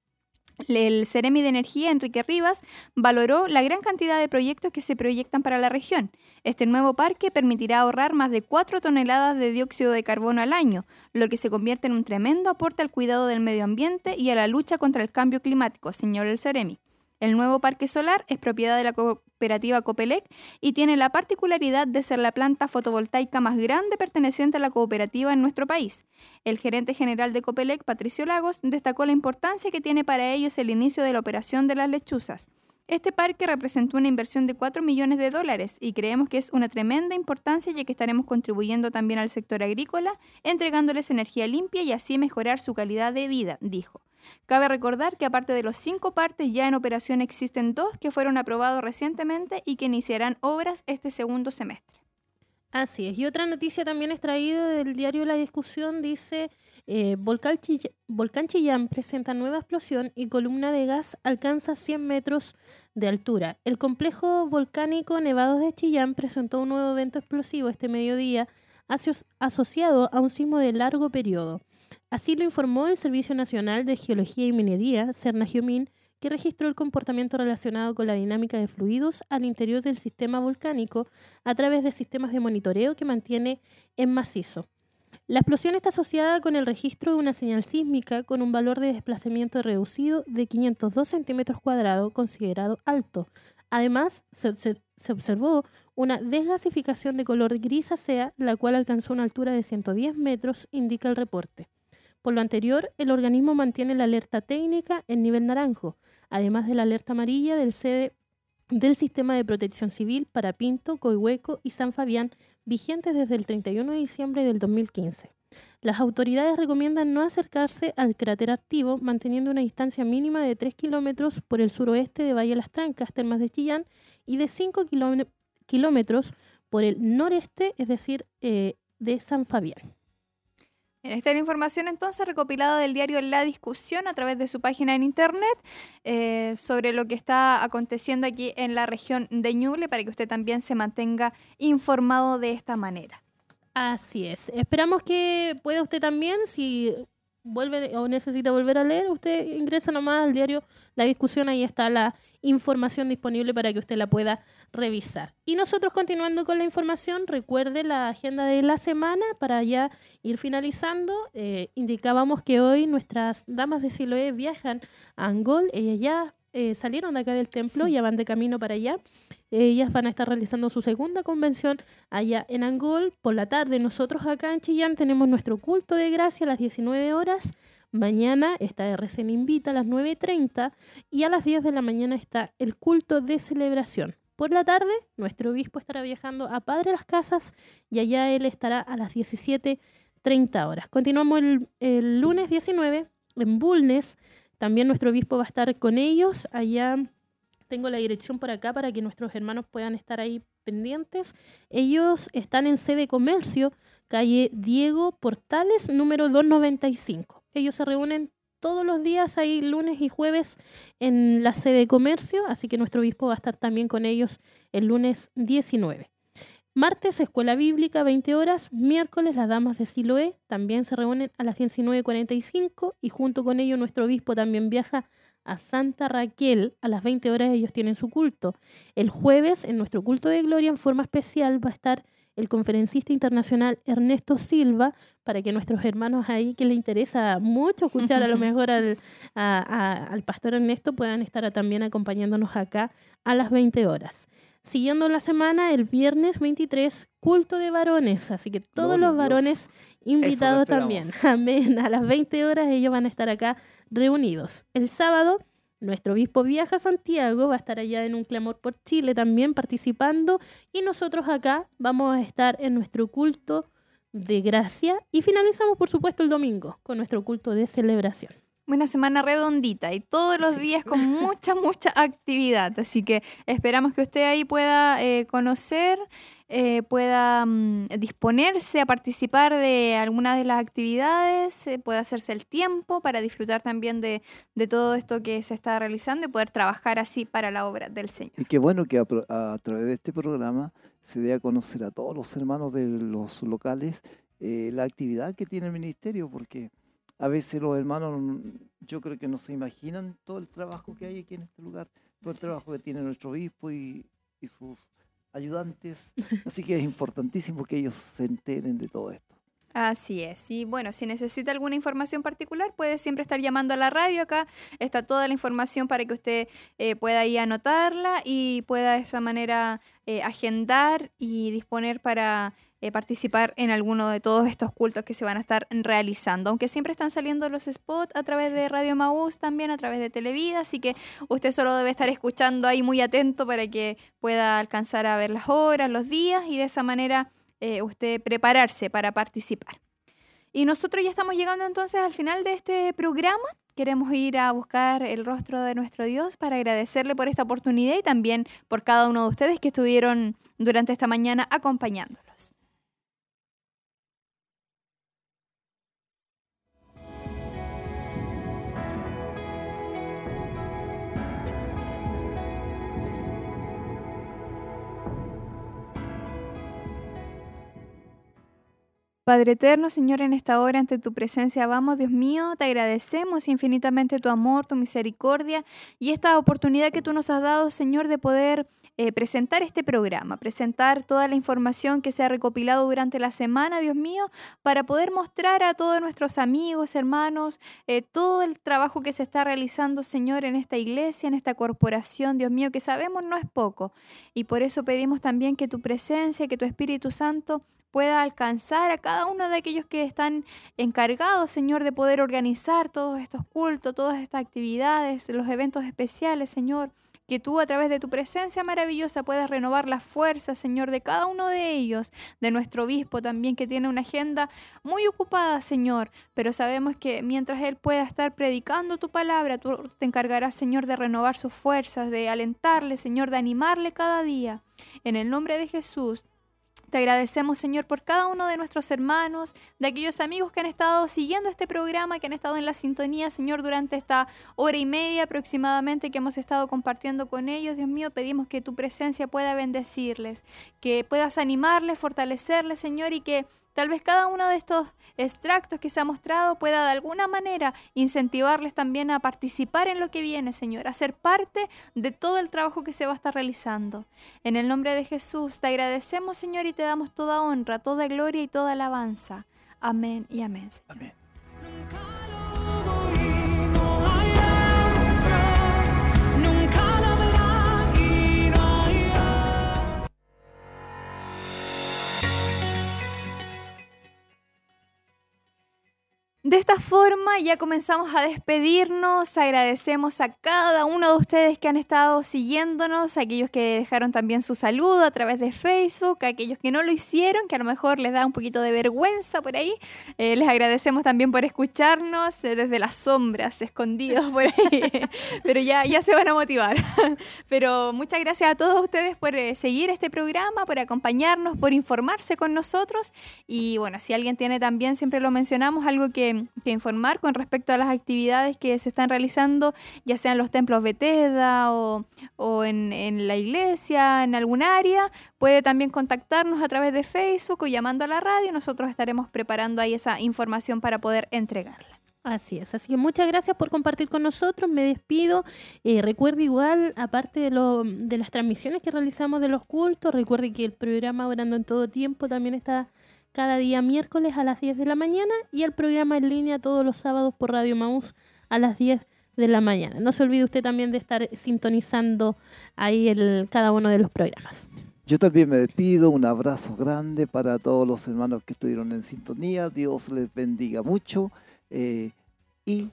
El Ceremi de Energía, Enrique Rivas, valoró la gran cantidad de proyectos que se proyectan para la región. Este nuevo parque permitirá ahorrar más de 4 toneladas de dióxido de carbono al año, lo que se convierte en un tremendo aporte al cuidado del medio ambiente y a la lucha contra el cambio climático, señaló el Ceremi. El nuevo parque solar es propiedad de la cooperativa Copelec y tiene la particularidad de ser la planta fotovoltaica más grande perteneciente a la cooperativa en nuestro país. El gerente general de Copelec, Patricio Lagos, destacó la importancia que tiene para ellos el inicio de la operación de las lechuzas. Este parque representó una inversión de 4 millones de dólares y creemos que es una tremenda importancia ya que estaremos contribuyendo también al sector agrícola, entregándoles energía limpia y así mejorar su calidad de vida, dijo. Cabe recordar que aparte de los cinco partes ya en operación existen dos que fueron aprobados recientemente y que iniciarán obras este segundo semestre. Así es. Y otra noticia también extraída del diario La Discusión dice, eh, Volcán, Chillán presenta nueva explosión y columna de gas alcanza 100 metros de altura. El complejo volcánico Nevados de Chillán presentó un nuevo evento explosivo este mediodía asociado a un sismo de largo periodo. Así lo informó el Servicio Nacional de Geología y Minería, CERNAGEOMIN, que registró el comportamiento relacionado con la dinámica de fluidos al interior del sistema volcánico a través de sistemas de monitoreo que mantiene en macizo. La explosión está asociada con el registro de una señal sísmica con un valor de desplazamiento reducido de 502 centímetros cuadrados, considerado alto. Además, se, se, observó una desgasificación de color grisácea, la cual alcanzó una altura de 110 metros, indica el reporte. Por lo anterior, el organismo mantiene la alerta técnica en nivel naranjo, además de la alerta amarilla del sede del Sistema de Protección Civil para Pinto, Coihueco y San Fabián, vigentes desde el 31 de diciembre del 2015. Las autoridades recomiendan no acercarse al cráter activo, manteniendo una distancia mínima de 3 kilómetros por el suroeste de Valle Las Trancas, Termas de Chillán, y de 5 kilómetros por el noreste, es decir, eh, de San Fabián. Esta es la información entonces recopilada del diario La Discusión a través de su página en internet eh, sobre lo que está aconteciendo aquí en la región de Ñuble para que usted también se mantenga informado de esta manera. Así es. Esperamos que pueda usted también, si vuelve o necesita volver a leer, usted ingresa nomás al diario La Discusión, ahí está la información disponible para que usted la pueda revisar. Y nosotros continuando con la información, recuerde la agenda de la semana para ya ir finalizando. Eh, indicábamos que hoy nuestras damas de Siloé viajan a Angol, ellas ya eh, salieron de acá del templo, ya van de camino para allá. Ellas van a estar realizando su segunda convención allá en Angol por la tarde. Nosotros acá en Chillán tenemos nuestro culto de gracia a las 19 horas. Mañana está RCN Invita a las 9.30 y a las 10 de la mañana está el culto de celebración. Por la tarde, nuestro obispo estará viajando a Padre Las Casas y allá él estará a las 17.30 horas. Continuamos el, el lunes 19 en Bulnes. También nuestro obispo va a estar con ellos allá tengo la dirección por acá para que nuestros hermanos puedan estar ahí pendientes. Ellos están en sede comercio, calle Diego Portales, número 295. Ellos se reúnen todos los días, ahí lunes y jueves, en la sede comercio, así que nuestro obispo va a estar también con ellos el lunes 19. Martes, Escuela Bíblica, 20 horas. Miércoles, las Damas de Siloé también se reúnen a las 19.45 y junto con ellos nuestro obispo también viaja a Santa Raquel. A las 20 horas ellos tienen su culto. El jueves, en nuestro culto de gloria, en forma especial, va a estar el conferencista internacional Ernesto Silva, para que nuestros hermanos ahí que le interesa mucho escuchar a lo mejor al, al pastor Ernesto puedan estar también acompañándonos acá a las 20 horas. Siguiendo la semana, el viernes 23, culto de varones, así que todos los varones invitados también. Amén. A las 20 horas ellos van a estar acá reunidos. El sábado, nuestro obispo viaja a Santiago, va a estar allá en un clamor por Chile también participando y nosotros acá vamos a estar en nuestro culto de gracia y finalizamos por supuesto el domingo con nuestro culto de celebración. Una semana redondita y todos los días con mucha, mucha actividad. Así que esperamos que usted ahí pueda eh, conocer eh, pueda mm, disponerse a participar de alguna de las actividades, eh, pueda hacerse el tiempo para disfrutar también de, todo esto que se está realizando y poder trabajar así para la obra del Señor. Y qué bueno que a, través de este programa se dé a conocer a todos los hermanos de los locales eh, la actividad que tiene el ministerio, porque a veces los hermanos, mm, yo creo que no se imaginan todo el trabajo que hay aquí en este lugar, todo el trabajo que tiene nuestro obispo y, y sus ayudantes. Así que es importantísimo que ellos se enteren de todo esto. Así es. Y bueno, si necesita alguna información particular, puede siempre estar llamando a la radio. Acá está toda la información para que usted eh, pueda ir anotarla y pueda de esa manera eh, agendar y disponer para eh, participar en alguno de todos estos cultos que se van a estar realizando. Aunque siempre están saliendo los spots a través de Radio Maús, también a través de Televida, así que usted solo debe estar escuchando ahí muy atento para que pueda alcanzar a ver las horas, los días y de esa manera eh, usted prepararse para participar. Y nosotros ya estamos llegando entonces al final de este programa. Queremos ir a buscar el rostro de nuestro Dios para agradecerle por esta oportunidad y también por cada uno de ustedes que estuvieron durante esta mañana acompañándolos. Padre eterno, Señor, en esta hora ante tu presencia vamos, Dios mío, te agradecemos infinitamente tu amor, tu misericordia y esta oportunidad que tú nos has dado, Señor, de poder eh, presentar este programa, presentar toda la información que se ha recopilado durante la semana, Dios mío, para poder mostrar a todos nuestros amigos, hermanos, eh, todo el trabajo que se está realizando, Señor, en esta iglesia, en esta corporación, Dios mío, que sabemos no es poco. Y por eso pedimos también que tu presencia, que tu Espíritu Santo pueda alcanzar a cada uno de aquellos que están encargados, Señor, de poder organizar todos estos cultos, todas estas actividades, los eventos especiales, Señor. Que tú a través de tu presencia maravillosa puedas renovar las fuerzas, Señor, de cada uno de ellos, de nuestro obispo también, que tiene una agenda muy ocupada, Señor. Pero sabemos que mientras él pueda estar predicando tu palabra, tú te encargarás, Señor, de renovar sus fuerzas, de alentarle, Señor, de animarle cada día. En el nombre de Jesús. Te agradecemos, Señor, por cada uno de nuestros hermanos, de aquellos amigos que han estado siguiendo este programa, que han estado en la sintonía, Señor, durante esta hora y media aproximadamente que hemos estado compartiendo con ellos. Dios mío, pedimos que tu presencia pueda bendecirles, que puedas animarles, fortalecerles, Señor, y que Tal vez cada uno de estos extractos que se ha mostrado pueda de alguna manera incentivarles también a participar en lo que viene, Señor, a ser parte de todo el trabajo que se va a estar realizando. En el nombre de Jesús te agradecemos, Señor, y te damos toda honra, toda gloria y toda alabanza. Amén y amén. Amén. De esta forma ya comenzamos a despedirnos, agradecemos a cada uno de ustedes que han estado siguiéndonos, a aquellos que dejaron también su saludo a través de Facebook, a aquellos que no lo hicieron, que a lo mejor les da un poquito de vergüenza por ahí. Eh, les agradecemos también por escucharnos eh, desde las sombras, escondidos por ahí, pero ya, ya se van a motivar. pero muchas gracias a todos ustedes por eh, seguir este programa, por acompañarnos, por informarse con nosotros y bueno, si alguien tiene también, siempre lo mencionamos, algo que que, informar con respecto a las actividades que se están realizando, ya sean los templos Bethesda o, o en, en, la iglesia, en algún área. Puede también contactarnos a través de Facebook o llamando a la radio. Nosotros estaremos preparando ahí esa información para poder entregarla. Así es, así que muchas gracias por compartir con nosotros, me despido. Eh, recuerde igual, aparte de, lo, de las transmisiones que realizamos de los cultos, recuerde que el programa Orando en todo tiempo también está cada día miércoles a las 10 de la mañana y el programa en línea todos los sábados por Radio Maús a las 10 de la mañana. No se olvide usted también de estar sintonizando ahí el, cada uno de los programas. Yo también me despido, un abrazo grande para todos los hermanos que estuvieron en sintonía, Dios les bendiga mucho eh, y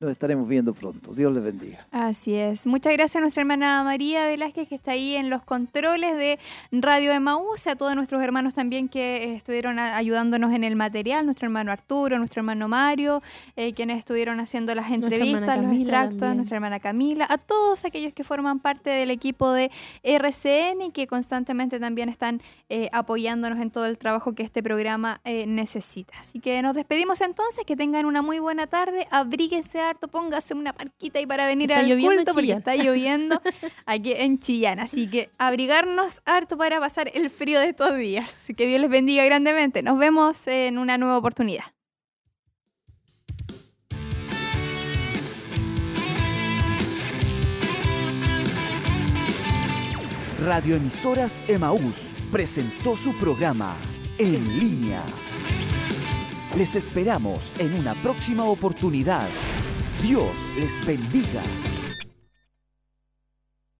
nos estaremos viendo pronto. Dios les bendiga. Así es. Muchas gracias a nuestra hermana María Velázquez que está ahí en los controles de Radio Emaús, a todos nuestros hermanos también que estuvieron ayudándonos en el material, nuestro hermano Arturo, nuestro hermano Mario, eh, quienes estuvieron haciendo las entrevistas, los extractos, nuestra hermana Camila, a todos aquellos que forman parte del equipo de RCN y que constantemente también están eh, apoyándonos en todo el trabajo que este programa eh, necesita. Así que nos despedimos entonces, que tengan una muy buena tarde, abríguense harto, póngase una parquita ahí para venir al culto porque está lloviendo aquí en Chillán. Así que abrigarnos harto para pasar el frío de estos días. Que Dios les bendiga grandemente. Nos vemos en una nueva oportunidad. Radioemisoras Emaús presentó su programa En línea. Les esperamos en una próxima oportunidad. Dios les bendiga.